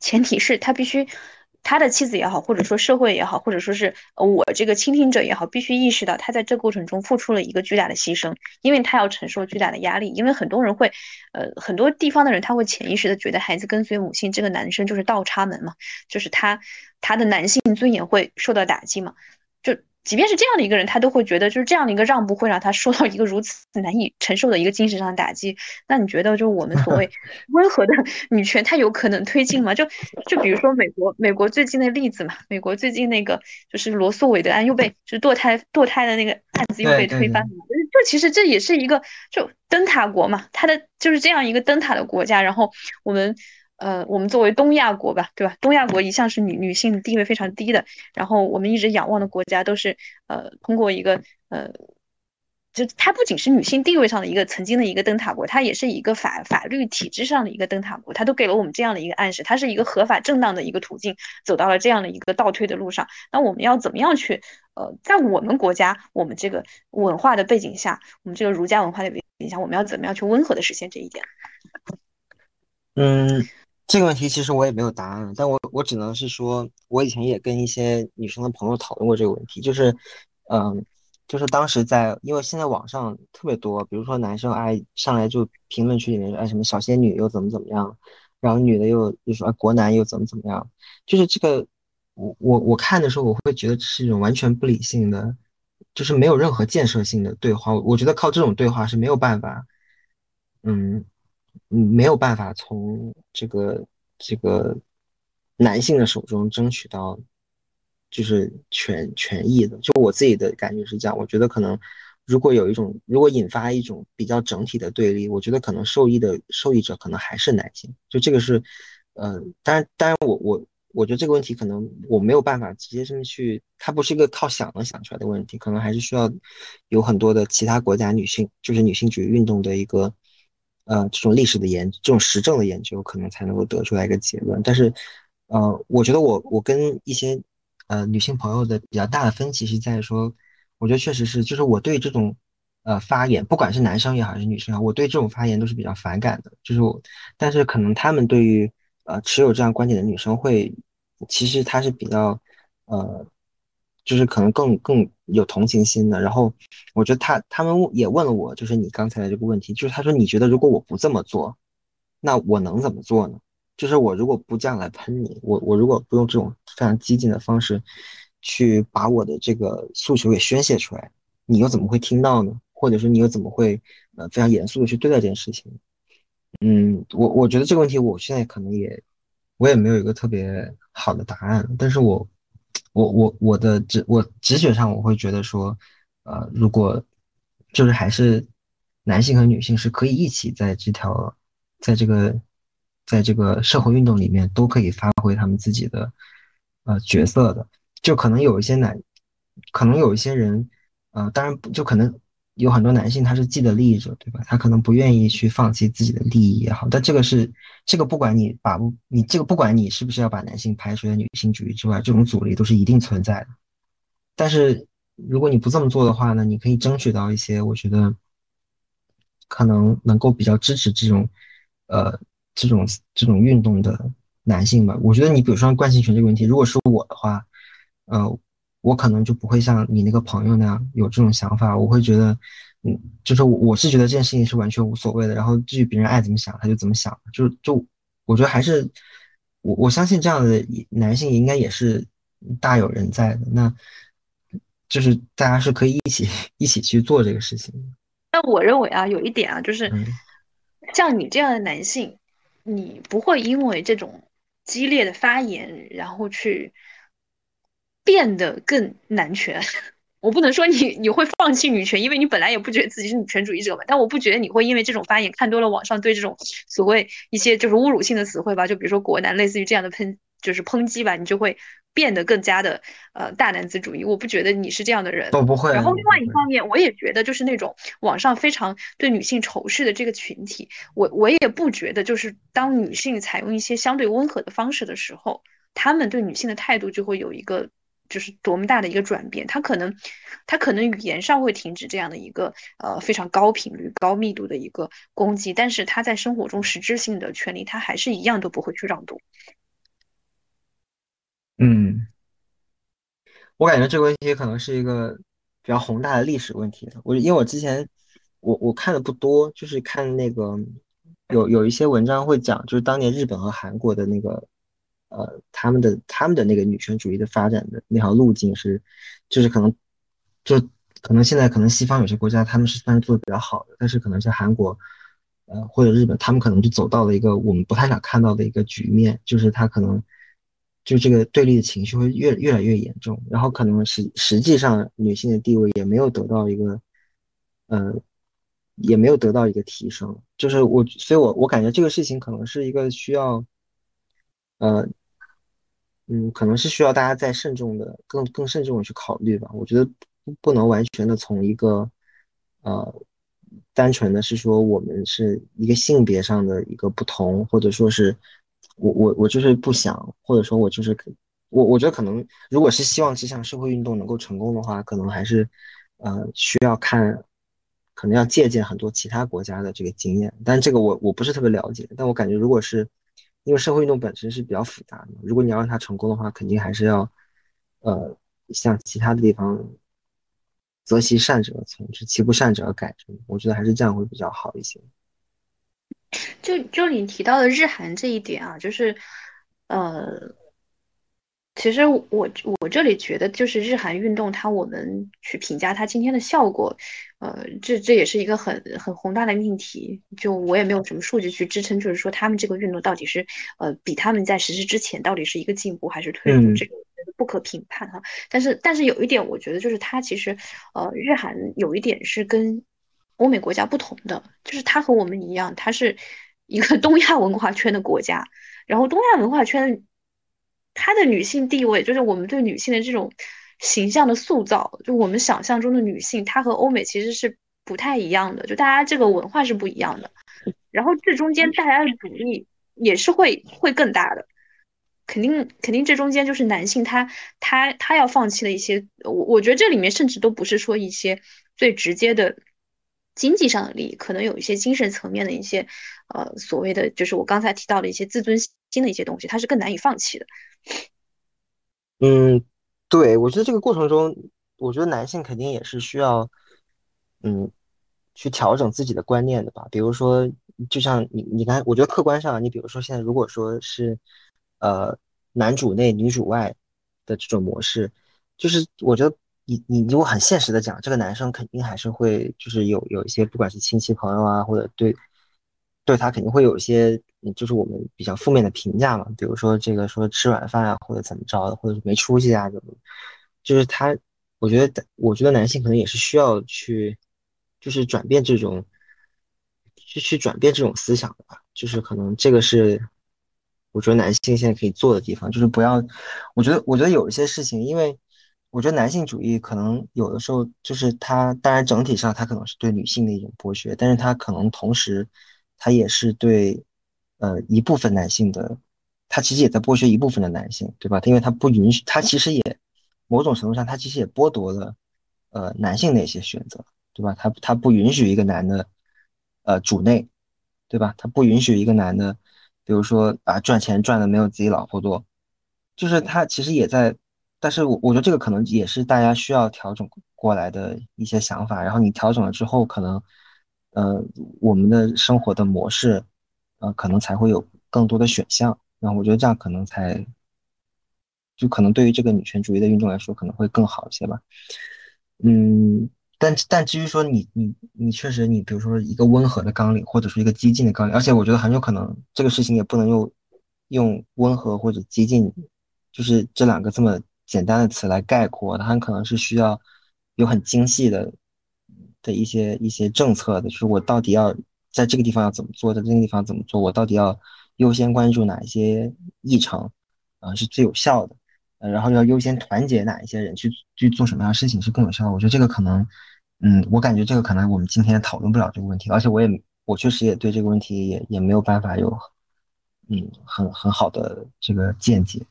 [SPEAKER 1] 前提是他必须。他的妻子也好，或者说社会也好，或者说是我这个倾听者也好，必须意识到他在这过程中付出了一个巨大的牺牲，因为他要承受巨大的压力。因为很多人会，呃，很多地方的人他会潜意识的觉得孩子跟随母亲，这个男生就是倒插门嘛，就是他他的男性尊严会受到打击嘛，即便是这样的一个人，他都会觉得就是这样的一个让步会让他受到一个如此难以承受的一个精神上的打击。那你觉得，就我们所谓 温和的女权，它有可能推进吗？就就比如说美国，美国最近的例子嘛，美国最近那个就是罗素韦德案又被就是堕胎堕胎的那个案子又被推翻了。就其实这也是一个就灯塔国嘛，它的就是这样一个灯塔的国家，然后我们。呃，我们作为东亚国吧，对吧？东亚国一向是女女性地位非常低的，然后我们一直仰望的国家都是呃通过一个呃，就它不仅是女性地位上的一个曾经的一个灯塔国，它也是一个法法律体制上的一个灯塔国，它都给了我们这样的一个暗示，它是一个合法正当的一个途径，走到了这样的一个倒退的路上。那我们要怎么样去呃，在我们国家我们这个文化的背景下，我们这个儒家文化的背景下，我们要怎么样去温和的实现这一点？
[SPEAKER 2] 嗯。这个问题其实我也没有答案，但我我只能是说，我以前也跟一些女生的朋友讨论过这个问题，就是，嗯，就是当时在，因为现在网上特别多，比如说男生爱上来就评论区里面，哎什么小仙女又怎么怎么样，然后女的又又说国男又怎么怎么样，就是这个，我我我看的时候，我会觉得是一种完全不理性的，就是没有任何建设性的对话，我觉得靠这种对话是没有办法，嗯。嗯，没有办法从这个这个男性的手中争取到就是权权益的。就我自己的感觉是这样，我觉得可能如果有一种，如果引发一种比较整体的对立，我觉得可能受益的受益者可能还是男性。就这个是，呃，当然，当然，我我我觉得这个问题可能我没有办法直接这么去，它不是一个靠想能想出来的问题，可能还是需要有很多的其他国家女性，就是女性主义运动的一个。呃，这种历史的研，这种实证的研究，可能才能够得出来一个结论。但是，呃，我觉得我我跟一些呃女性朋友的比较大的分歧是在说，我觉得确实是，就是我对这种呃发言，不管是男生也好还是女生也好，我对这种发言都是比较反感的。就是我，但是可能他们对于呃持有这样观点的女生会，其实他是比较呃。就是可能更更有同情心的，然后我觉得他他们也问了我，就是你刚才的这个问题，就是他说你觉得如果我不这么做，那我能怎么做呢？就是我如果不这样来喷你，我我如果不用这种非常激进的方式去把我的这个诉求给宣泄出来，你又怎么会听到呢？或者说你又怎么会呃非常严肃的去对待这件事情？嗯，我我觉得这个问题我现在可能也我也没有一个特别好的答案，但是我。我我我的直我直觉上我会觉得说，呃，如果就是还是男性和女性是可以一起在这条，在这个在这个社会运动里面都可以发挥他们自己的呃角色的，就可能有一些男，可能有一些人，呃，当然就可能。有很多男性他是既得利益者，对吧？他可能不愿意去放弃自己的利益也好，但这个是这个不管你把不你这个不管你是不是要把男性排除在女性主义之外，这种阻力都是一定存在的。但是如果你不这么做的话呢，你可以争取到一些我觉得可能能够比较支持这种呃这种这种运动的男性吧。我觉得你比如说惯性权这个问题，如果是我的话，呃。我可能就不会像你那个朋友那样有这种想法，我会觉得，嗯，就是我是觉得这件事情是完全无所谓的，然后至于别人爱怎么想他就怎么想，就就我觉得还是我我相信这样的男性应该也是大有人在的，那就是大家是可以一起一起去做这个事情。
[SPEAKER 1] 那我认为啊，有一点啊，就是像你这样的男性，你不会因为这种激烈的发言，然后去。变得更男权，我不能说你你会放弃女权，因为你本来也不觉得自己是女权主义者嘛。但我不觉得你会因为这种发言看多了网上对这种所谓一些就是侮辱性的词汇吧，就比如说国男类似于这样的喷就是抨击吧，你就会变得更加的呃大男子主义。我不觉得你是这样的人。
[SPEAKER 2] 都不会。
[SPEAKER 1] 然后另外一方面，我也觉得就是那种网上非常对女性仇视的这个群体，我我也不觉得就是当女性采用一些相对温和的方式的时候，他们对女性的态度就会有一个。就是多么大的一个转变，他可能，他可能语言上会停止这样的一个呃非常高频率、高密度的一个攻击，但是他在生活中实质性的权利，他还是一样都不会去让渡。
[SPEAKER 2] 嗯，我感觉这个问题可能是一个比较宏大的历史问题。我因为我之前我我看的不多，就是看那个有有一些文章会讲，就是当年日本和韩国的那个。呃，他们的他们的那个女权主义的发展的那条路径是，就是可能，就可能现在可能西方有些国家他们是算是做的比较好的，但是可能像韩国，呃或者日本，他们可能就走到了一个我们不太想看到的一个局面，就是他可能就这个对立的情绪会越越来越严重，然后可能实实际上女性的地位也没有得到一个，呃，也没有得到一个提升，就是我，所以我我感觉这个事情可能是一个需要，呃。嗯，可能是需要大家再慎重的、更更慎重的去考虑吧。我觉得不能完全的从一个，呃，单纯的是说我们是一个性别上的一个不同，或者说是我我我就是不想，或者说我就是我我觉得可能如果是希望这项社会运动能够成功的话，可能还是呃需要看，可能要借鉴很多其他国家的这个经验。但这个我我不是特别了解，但我感觉如果是。因为社会运动本身是比较复杂的，如果你要让它成功的话，肯定还是要，呃，向其他的地方，择其善者从之，其不善者而改之。我觉得还是这样会比较好一些。
[SPEAKER 1] 就就你提到的日韩这一点啊，就是，呃。其实我我这里觉得，就是日韩运动，它我们去评价它今天的效果，呃，这这也是一个很很宏大的命题。就我也没有什么数据去支撑，就是说他们这个运动到底是呃比他们在实施之前到底是一个进步还是退步，这个不可评判哈。但是但是有一点，我觉得就是它其实呃日韩有一点是跟欧美国家不同的，就是它和我们一样，它是一个 东亚文化圈的国家，然后东亚文化圈。她的女性地位，就是我们对女性的这种形象的塑造，就我们想象中的女性，她和欧美其实是不太一样的，就大家这个文化是不一样的。然后这中间大家的阻力也是会会更大的，肯定肯定这中间就是男性他他他要放弃的一些，我我觉得这里面甚至都不是说一些最直接的经济上的利益，可能有一些精神层面的一些呃所谓的就是我刚才提到的一些自尊心的一些东西，它是更难以放弃的。
[SPEAKER 2] 嗯，对，我觉得这个过程中，我觉得男性肯定也是需要，嗯，去调整自己的观念的吧。比如说，就像你，你看，我觉得客观上，你比如说现在如果说是，呃，男主内女主外的这种模式，就是我觉得你你如果很现实的讲，这个男生肯定还是会就是有有一些不管是亲戚朋友啊，或者对。对他肯定会有一些，就是我们比较负面的评价嘛，比如说这个说吃软饭啊，或者怎么着的，或者是没出息啊，怎么，就是他，我觉得，我觉得男性可能也是需要去，就是转变这种，去去转变这种思想的吧，就是可能这个是，我觉得男性现在可以做的地方，就是不要，我觉得，我觉得有一些事情，因为我觉得男性主义可能有的时候就是他，当然整体上他可能是对女性的一种剥削，但是他可能同时。他也是对，呃，一部分男性的，他其实也在剥削一部分的男性，对吧？因为他不允许，他其实也某种程度上，他其实也剥夺了，呃，男性的一些选择，对吧？他他不允许一个男的，呃，主内，对吧？他不允许一个男的，比如说啊，赚钱赚的没有自己老婆多，就是他其实也在，但是我我觉得这个可能也是大家需要调整过来的一些想法，然后你调整了之后，可能。呃，我们的生活的模式，呃，可能才会有更多的选项。然后我觉得这样可能才，就可能对于这个女权主义的运动来说，可能会更好一些吧。嗯，但但至于说你你你确实你比如说一个温和的纲领，或者说一个激进的纲领，而且我觉得很有可能这个事情也不能用用温和或者激进，就是这两个这么简单的词来概括，它很可能是需要有很精细的。的一些一些政策的，就是我到底要在这个地方要怎么做，在这个地方怎么做，我到底要优先关注哪一些议程，呃是最有效的，然后要优先团结哪一些人去去做什么样的事情是更有效的。我觉得这个可能，嗯，我感觉这个可能我们今天讨论不了这个问题，而且我也我确实也对这个问题也也没有办法有，嗯，很很好的这个见解。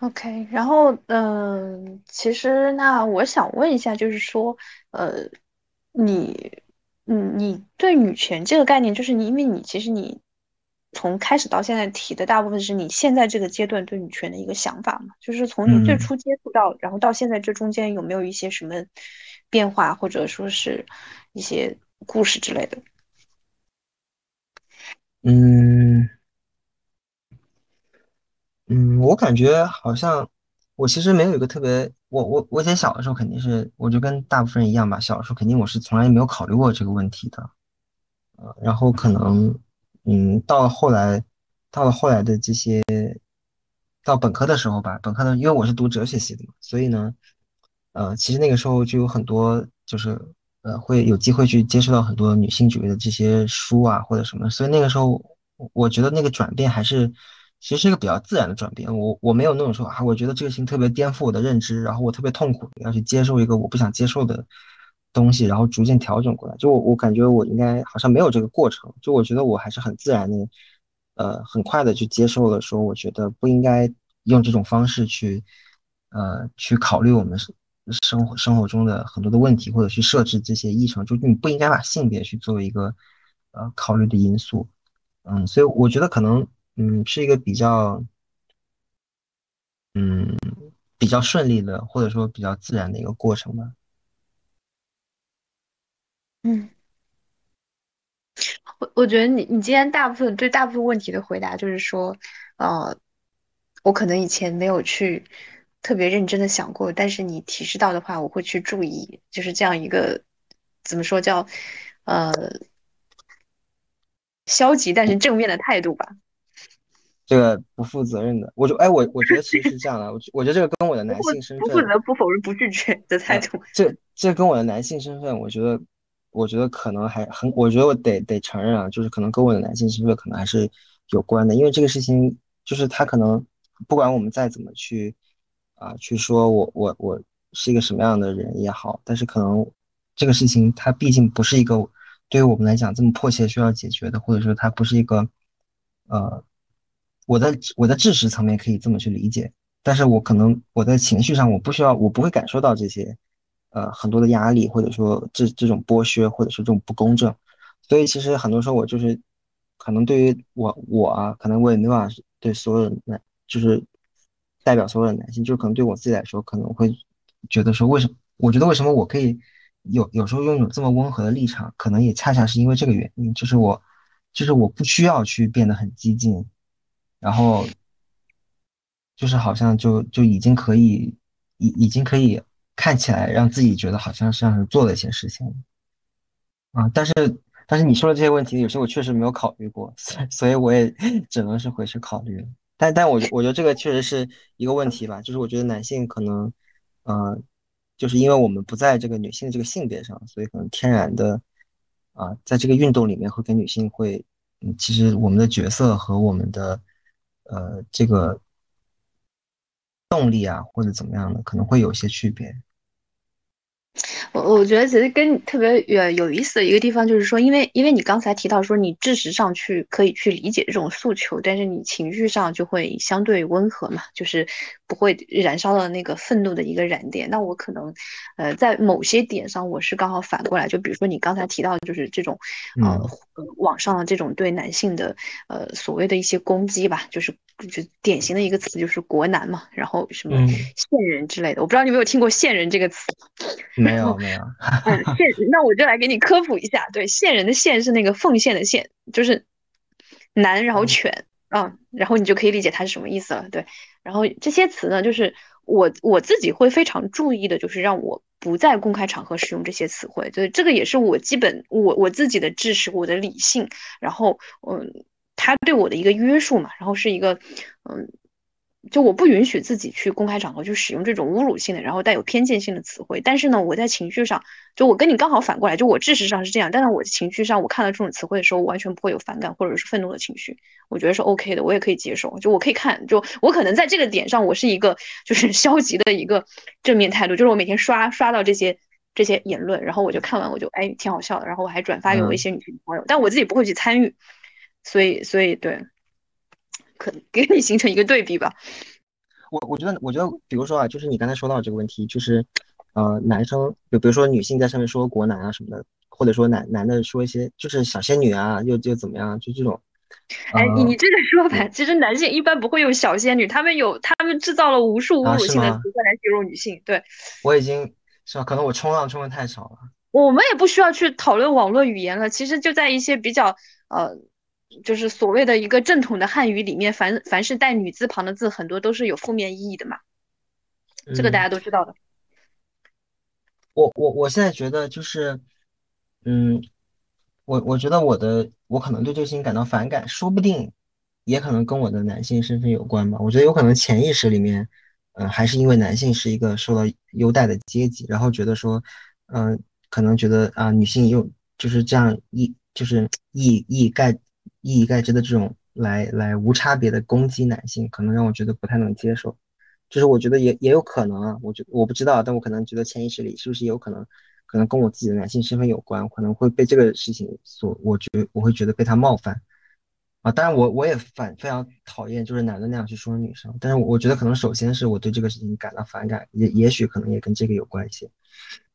[SPEAKER 1] OK，然后嗯，其实那我想问一下，就是说，呃，你，嗯，你对女权这个概念，就是你，因为你其实你从开始到现在提的大部分是你现在这个阶段对女权的一个想法嘛，就是从你最
[SPEAKER 2] 嗯
[SPEAKER 1] 初接触到，然后到现在这中间有没有一些什么变化，或者说是一些故事之类的？
[SPEAKER 2] 嗯。嗯，我感觉好像我其实没有一个特别，我我我以前小的时候肯定是，我就跟大部分人一样吧，小的时候肯定我是从来没有考虑过这个问题的，呃，然后可能，嗯，到后来，到了后来的这些，到本科的时候吧，本科的，因为我是读哲学系的嘛，所以呢。呃，其实那个时候就有很多，就是呃，会有机会去接触到很多女性主义的这些书啊，或者什么，所以那个时候，我觉得那个转变还是，其实是一个比较自然的转变。我我没有那种说啊，我觉得这个事情特别颠覆我的认知，然后我特别痛苦，要去接受一个我不想接受的东西，然后逐渐调整过来。就我我感觉我应该好像没有这个过程，就我觉得我还是很自然的，呃，很快的去接受了，说我觉得不应该用这种方式去。呃，去考虑我们生生活生活中的很多的问题，或者去设置这些议程，就你不应该把性别去作为一个呃考虑的因素。嗯，所以我觉得可能嗯是一个比较嗯比较顺利的，或者说比较自然的一个过程吧。
[SPEAKER 1] 嗯。我我觉得你你今天大部分对大部分问题的回答就是说，呃，我可能以前没有去特别认真的想过，但是你提示到的话，我会去注意，就是这样一个怎么说叫呃消极但是正面的态度吧。
[SPEAKER 2] 这个不负责任的，我就哎我我觉得其实是这样的，我我觉得这个跟我的男性身份
[SPEAKER 1] 不负
[SPEAKER 2] 份。
[SPEAKER 1] 责、不否认、不拒绝的态
[SPEAKER 2] 呃，
[SPEAKER 1] 度。
[SPEAKER 2] 这这跟我的男性身份，我觉得，我觉得可能还很，我觉得我得得承认啊，就是可能跟我的男性身份可能还是有关的，因为这个事情，就是他可能不管我们再怎么去啊、去说我我我是一个什么样的人也好，但是可能这个事情它毕竟不是一个对于我们来讲这么迫切需要解决的，或者说它不是一个呃，我在我在知识层面可以这么去理解。但是我可能我在情绪上我不需要，我不会感受到这些，呃，很多的压力，或者说这这种剥削，或者说这种不公正。所以其实很多时候我就是，可能对于我我啊，可能我也没办法对所有的男，就是代表所有的男性，就是可能对我自己来说，可能会觉得说，为什么？我觉得为什么我可以有有时候拥有这么温和的立场，可能也恰恰是因为这个原因，就是我，就是我不需要去变得很激进，然后。就是好像就就已经可以，已已经可以看起来让自己觉得好像像是做了一些事情啊，但是但是你说的这些问题，有些我确实没有考虑过，所以我也 只能是回去考虑。但但我觉我觉得这个确实是一个问题吧，就是我觉得男性可能，呃，就是因为我们不在这个女性的这个性别上，所以可能天然的啊，在这个运动里面会跟女性会，嗯，其实我们的角色和我们的呃这个。动力啊，或者怎么样的，可能会有些区别。
[SPEAKER 1] 我我觉得其实跟特别呃有意思的一个地方就是说，因为因为你刚才提到说你知识上去可以去理解这种诉求，但是你情绪上就会相对温和嘛，就是不会燃烧到那个愤怒的一个燃点。那我可能呃在某些点上我是刚好反过来，就比如说你刚才提到的就是这种呃
[SPEAKER 2] 嗯
[SPEAKER 1] 网上的这种对男性的呃所谓的一些攻击吧，就是就典型的一个词就是国男嘛，然后什么
[SPEAKER 2] 嗯，
[SPEAKER 1] 线人之类的，我不知道你有没有听过线人这个词。
[SPEAKER 2] 没有没有，
[SPEAKER 1] 嗯，线，那我就来给你科普一下。对，线人的线是那个奉献的献，就是男，然后
[SPEAKER 2] 嗯
[SPEAKER 1] 犬，嗯，然后你就可以理解它是什么意思了。对，然后这些词呢，就是我我自己会非常注意的，就是让我不在公开场合使用这些词汇。所以这个也是我基本我我自己的知识，我的理性，然后嗯，它对我的一个约束嘛，然后是一个嗯。就我不允许自己去公开场合去使用这种侮辱性的，然后带有偏见性的词汇。但是呢，我在情绪上，就我跟你刚好反过来，就我事实上是这样，但是我情绪上，我看到这种词汇的时候，我完全不会有反感或者是愤怒的情绪，我觉得是 OK 的，我也可以接受。就我可以看，就我可能在这个点上，我是一个就是 消极的一个正面态度，就是我每天刷刷到这些这些言论，然后我就看完我就哎挺好笑的，然后我还转发给我一些女性朋友，但我自己不会去参与，所以所以对。可给你形成一个对比吧。
[SPEAKER 2] 我我觉得，我觉得，比如说啊，就是你刚才说到这个问题，就是，呃，男生，就比如说女性在上面说国男啊什么的，或者说男男的说一些就是小仙女啊，又又怎么样，就这种。
[SPEAKER 1] 哎，你这个说法，其实男性一般不会用小仙女，他们有，他们制造了无数侮辱性的词汇来形容女性。对，
[SPEAKER 2] 我已经是吧？可能我冲浪冲的太少了。
[SPEAKER 1] 我们也不需要去讨论网络语言了，其实就在一些比较呃。就是所谓的一个正统的汉语里面，凡凡是带女字旁的字，很多都是有负面意义的嘛。这个大家都知道的。
[SPEAKER 2] 我我我现在觉得就是，嗯，我我觉得我的我可能对这个事情感到反感，说不定也可能跟我的男性身份有关吧。我觉得有可能潜意识里面，嗯，还是因为男性是一个受到优待的阶级，然后觉得说，嗯，可能觉得啊，女性又就是这样一就是 一一概。一以概之的这种来来无差别的攻击男性，可能让我觉得不太能接受。就是我觉得也也有可能啊，我觉我不知道，但我可能觉得潜意识里是不是有可能，可能跟我自己的男性身份有关，可能会被这个事情所，我觉我会觉得被他冒犯啊。当然我我也反非常讨厌就是男的那样去说女生，但是我觉得可能首先是我对这个事情感到反感，也也许可能也跟这个有关系。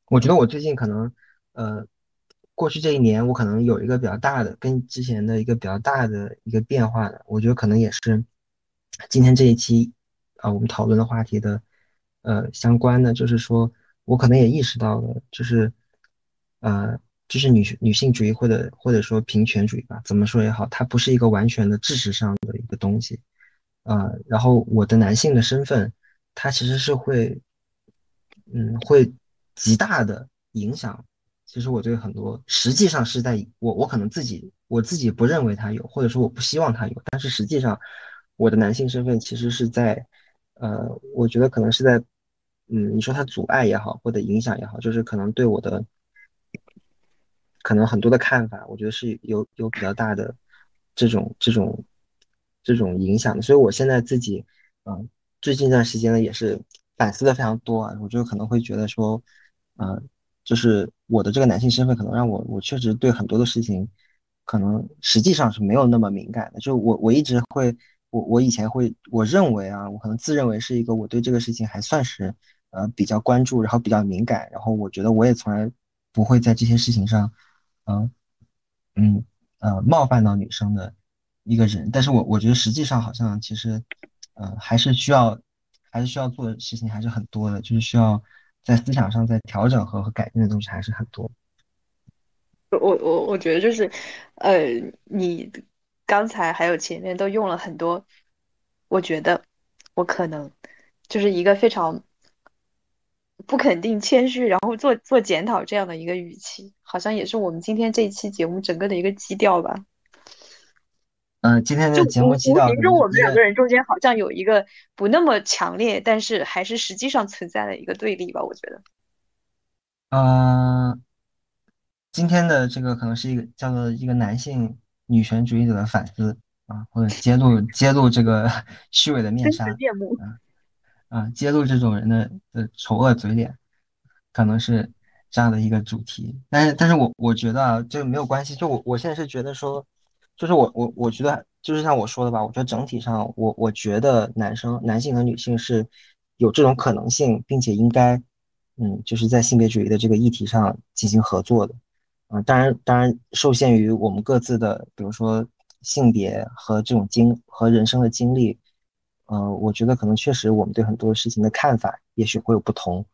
[SPEAKER 2] 我觉得我最近可能呃。过去这一年，我可能有一个比较大的，跟之前的一个比较大的一个变化的，我觉得可能也是今天这一期啊，我们讨论的话题的呃相关的，就是说我可能也意识到了，就是呃，就是女女性主义或者或者说平权主义吧，怎么说也好，它不是一个完全的知识上的一个东西呃。然后我的男性的身份，它其实是会嗯会极大的影响。其实我对很多实际上是在我我可能自己我自己不认为他有，或者说我不希望他有，但是实际上我的男性身份其实是在，呃，我觉得可能是在，嗯，你说他阻碍也好，或者影响也好，就是可能对我的可能很多的看法，我觉得是有有比较大的这种这种这种影响的。所以我现在自己，嗯，最近一段时间呢也是反思的非常多啊，我就可能会觉得说，嗯。就是我的这个男性身份，可能让我我确实对很多的事情，可能实际上是没有那么敏感的。就我我一直会，我我以前会，我认为啊，我可能自认为是一个我对这个事情还算是呃比较关注，然后比较敏感，然后我觉得我也从来不会在这些事情上，嗯嗯呃冒犯到女生的一个人。但是我我觉得实际上好像其实，呃还是需要还是需要做的事情还是很多的，就是需要。在思想上，在调整和和改进的东西还是很多。
[SPEAKER 1] 我我我觉得就是，呃，你刚才还有前面都用了很多，我觉得我可能就是一个非常不肯定、谦虚，然后做做检讨这样的一个语气，好像也是我们今天这一期节目整个的一个基调吧。
[SPEAKER 2] 嗯，今天的节目基调，
[SPEAKER 1] 其实我们两个人中间好像有一个不那么强烈，但是还是实际上存在的一个对立吧，我觉得。
[SPEAKER 2] 嗯，今天的这个可能是一个叫做一个男性女权主义者的反思啊，或者揭露揭露这个 虚伪的面纱，啊啊，揭露这种人的的丑恶嘴脸，可能是这样的一个主题。但是，但是我我觉得啊，这个没有关系。就我我现在是觉得说。就是我我我觉得就是像我说的吧，我觉得整体上我我觉得男生男性和女性是有这种可能性，并且应该嗯就是在性别主义的这个议题上进行合作的，嗯当然当然受限于我们各自的比如说性别和这种经和人生的经历，呃我觉得可能确实我们对很多事情的看法也许会有不同，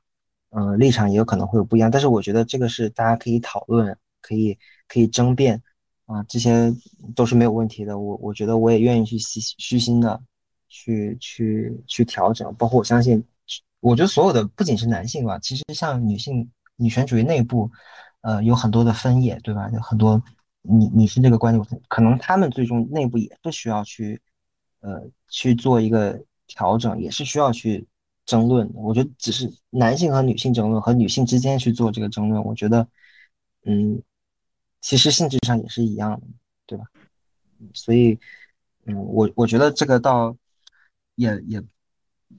[SPEAKER 2] 嗯立场也有可能会有不一样，但是我觉得这个是大家可以讨论，可以可以争辩。啊，这些都是没有问题的。我我觉得我也愿意去虚虚心的去去去调整。包括我相信，我觉得所有的不仅是男性吧，其实像女性女权主义内部，呃，有很多的分野，对吧？有很多女女性这个观点，可能他们最终内部也是需要去呃去做一个调整，也是需要去争论的。我觉得只是男性和女性争论，和女性之间去做这个争论，我觉得，嗯，其实性质上也是一样的，对吧？所以，嗯，我我觉得这个倒也也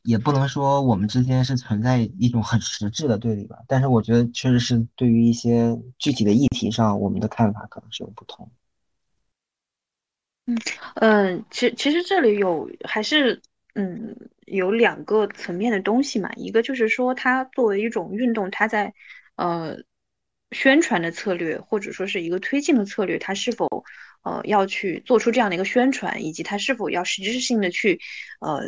[SPEAKER 2] 也不能说我们之间是存在一种很实质的对立吧，但是我觉得确实是对于一些具体的议题上，我们的看法可能是有不同。
[SPEAKER 1] 嗯嗯，其其实这里有还是嗯有两个层面的东西嘛，一个就是说它作为一种运动，它在呃宣传的策略或者说是一个推进的策略，它是否呃要去做出这样的一个宣传，以及它是否要实质性的去呃。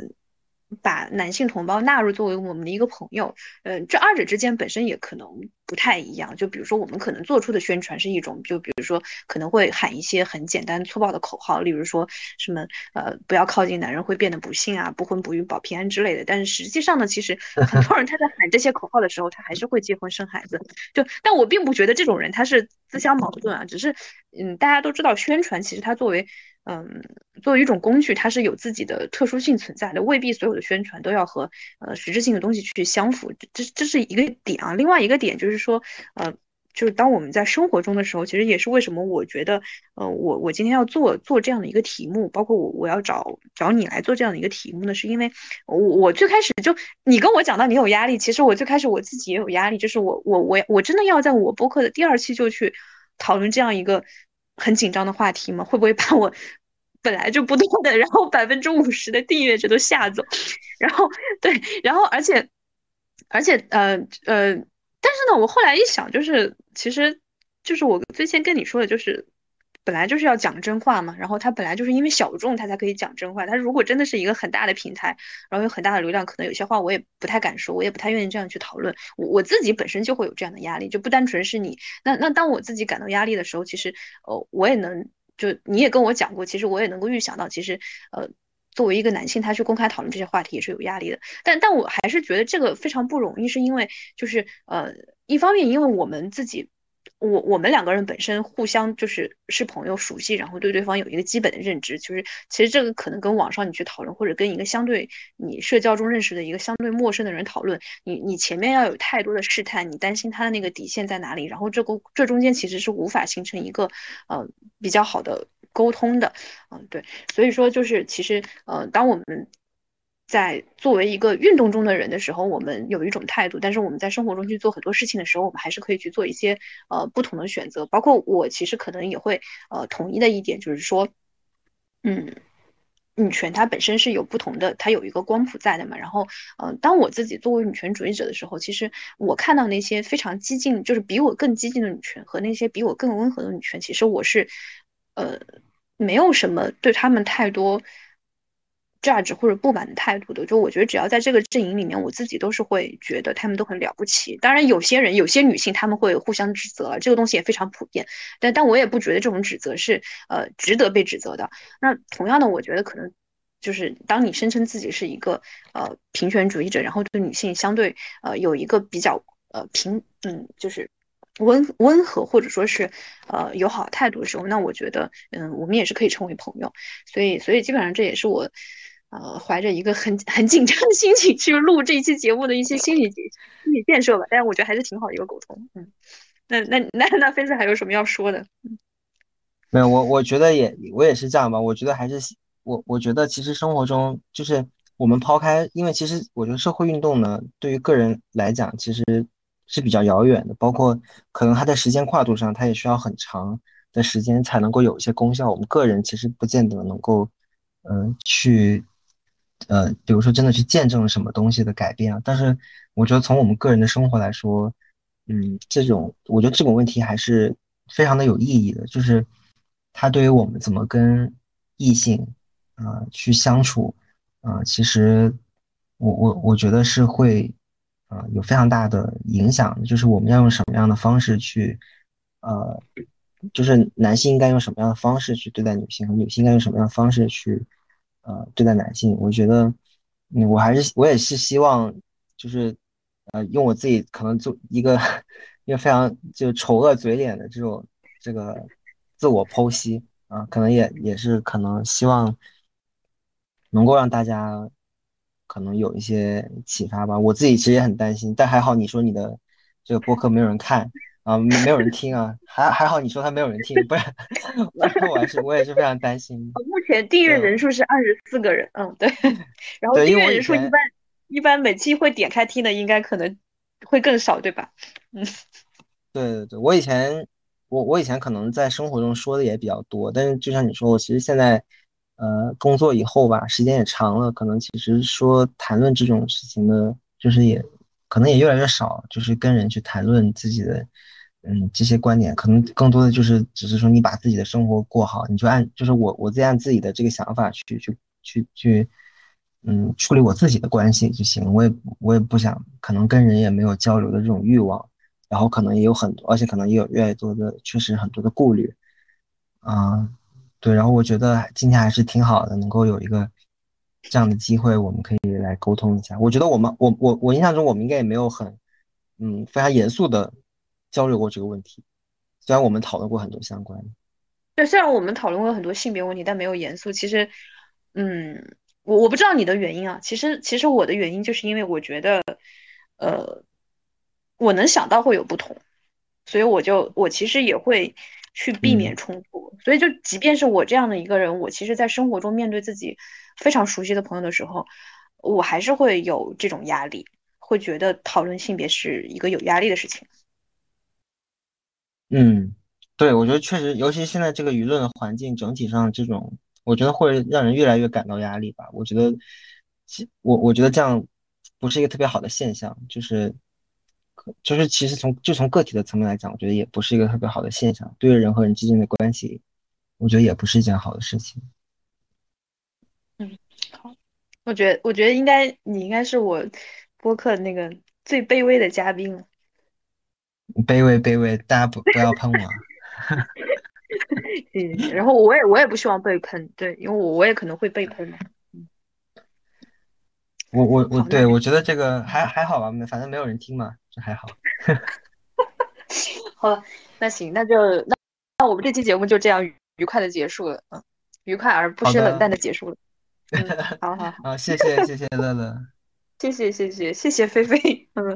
[SPEAKER 1] 把男性同胞纳入作为我们的一个朋友，嗯，这二者之间本身也可能不太一样。就比如说，我们可能做出的宣传是一种，就比如说可能会喊一些很简单粗暴的口号，例如说什么呃不要靠近男人会变得不幸啊，不婚不育保平安之类的。但是实际上呢，其实 很多人他在喊这些口号的时候，他还是会结婚生孩子。就但我并不觉得这种人他是自相矛盾啊，只是嗯大家都知道宣传其实它作为。嗯，作为一种工具，它是有自己的特殊性存在的，未必所有的宣传都要和呃实质性的东西去相符。这这是一个点啊。另外一个点就是说，呃，就是当我们在生活中的时候，其实也是为什么我觉得，呃，我我今天要做做这样的一个题目，包括我我要找找你来做这样的一个题目呢，是因为我我最开始就你跟我讲到你有压力，其实我最开始我自己也有压力，就是我我我我真的要在我播客的第二期就去讨论这样一个。很紧张的话题吗？会不会把我本来就不多的，然后百分之五十的订阅者都吓走？然后对，然后而且而且呃呃，但是呢，我后来一想，就是其实就是我最先跟你说的，就是。本来就是要讲真话嘛，然后他本来就是因为小众，他才可以讲真话。他如果真的是一个很大的平台，然后有很大的流量，可能有些话我也不太敢说，我也不太愿意这样去讨论。我我自己本身就会有这样的压力，就不单纯是你。那那当我自己感到压力的时候，其实呃我也能就你也跟我讲过，其实我也能够预想到，其实呃作为一个男性，他去公开讨论这些话题也是有压力的。但但我还是觉得这个非常不容易，是因为就是呃一方面因为我们自己。我我们两个人本身互相就是是朋友熟悉，然后对对方有一个基本的认知，就是其实这个可能跟网上你去讨论，或者跟一个相对你社交中认识的一个相对陌生的人讨论，你你前面要有太多的试探，你担心他的那个底线在哪里，然后这个这中间其实是无法形成一个呃比较好的沟通的，嗯对，所以说就是其实呃当我们。在作为一个运动中的人的时候，我们有一种态度；但是我们在生活中去做很多事情的时候，我们还是可以去做一些呃不同的选择。包括我其实可能也会呃统一的一点就是说，嗯，女权它本身是有不同的，它有一个光谱在的嘛。然后，嗯，当我自己作为女权主义者的时候，其实我看到那些非常激进，就是比我更激进的女权和那些比我更温和的女权，其实我是呃没有什么对他们太多。Judge 或者不满的态度的，就我觉得只要在这个阵营里面，我自己都是会觉得他们都很了不起。当然，有些人有些女性他们会互相指责，这个东西也非常普遍。但但我也不觉得这种指责是呃值得被指责的。那同样的，我觉得可能就是当你声称自己是一个呃平权主义者，然后对女性相对呃有一个比较呃平嗯就是温温和或者说是呃友好态度的时候，那我觉得嗯我们也是可以成为朋友。所以所以基本上这也是我。呃，怀着一个很 很紧张的心情去录这一期节目的一些心理心理建设吧，但是我觉得还是挺好的一个沟通。嗯，那那那那菲斯还有什么要说的？嗯，
[SPEAKER 2] 没有，我我觉得也我也是这样吧。我觉得还是我我觉得其实生活中就是我们抛开，因为其实我觉得社会运动呢，对于个人来讲其实是比较遥远的，包括可能它在时间跨度上，它也需要很长的时间才能够有一些功效。我们个人其实不见得能够嗯去。呃，比如说真的去见证了什么东西的改变啊？但是我觉得从我们个人的生活来说，嗯，这种我觉得这种问题还是非常的有意义的，就是它对于我们怎么跟异性啊去相处啊，其实我我我觉得是会啊有非常大的影响的，就是我们要用什么样的方式去呃，就是男性应该用什么样的方式去对待女性，和女性应该用什么样的方式去。呃，对待男性，我觉得，嗯，我还是我也是希望，就是，呃，用我自己可能做一个一个非常就丑恶嘴脸的这种这个自我剖析啊，可能也也是可能希望能够让大家可能有一些启发吧。我自己其实也很担心，但还好你说你的这个播客没有人看啊，没没有人听啊，还还好你说他没有人听，不然不然我还是我也是非常担心。
[SPEAKER 1] 目前订阅人数是二十四个人，嗯，对。然后订阅人数一般一般每期会点开听的应该可能会更少，对吧？嗯，
[SPEAKER 2] 对对对，我以前我我以前可能在生活中说的也比较多，但是就像你说，我其实现在。呃，工作以后吧，时间也长了，可能其实说谈论这种事情的，就是也可能也越来越少，就是跟人去谈论自己的，嗯，这些观点，可能更多的就是只是说你把自己的生活过好，你就按就是我我自己按自己的这个想法去去去去，嗯，处理我自己的关系就行，我也我也不想可能跟人也没有交流的这种欲望，然后可能也有很多，而且可能也有越来越多的确实很多的顾虑，啊。对，然后我觉得今天还是挺好的，能够有一个这样的机会，我们可以来沟通一下。我觉得我们，我我我印象中，我们应该也没有很，嗯，非常严肃的交流过这个问题。虽然我们讨论过很多相关的，
[SPEAKER 1] 对，虽然我们讨论过很多性别问题，但没有严肃。其实，嗯，我我不知道你的原因啊。其实，其实我的原因就是因为我觉得，呃，我能想到会有不同，所以我就我其实也会。去避免冲突，所以就即便是我这样的一个人，我其实，在生活中面对自己非常熟悉的朋友的时候，我还是会有这种压力，会觉得讨论性别是一个有压力的事情。
[SPEAKER 2] 嗯，对，我觉得确实，尤其现在这个舆论环境整体上这种，我觉得会让人越来越感到压力吧。我觉得，我我觉得这样不是一个特别好的现象，就是。就是其实从就从个体的层面来讲，我觉得也不是一个特别好的现象。对于人和人之间的关系，我觉得也不是一件好的事情。
[SPEAKER 1] 嗯，好，我觉得我觉得应该你应该是我播客那个最卑微的嘉宾了。
[SPEAKER 2] 卑微卑微，大家不不要喷我。
[SPEAKER 1] 嗯，然后我也我也不希望被喷，对，因为我我也可能会被喷嘛。
[SPEAKER 2] 我我我对我觉得这个还还好吧，反正没有人听嘛，这还好。
[SPEAKER 1] 好了，那行，那就那那我们这期节目就这样愉快的结束了，嗯，愉快而不失冷淡的结束了。嗯，好好好，
[SPEAKER 2] 谢谢谢谢乐乐，
[SPEAKER 1] 谢谢谢谢谢谢菲菲，嗯。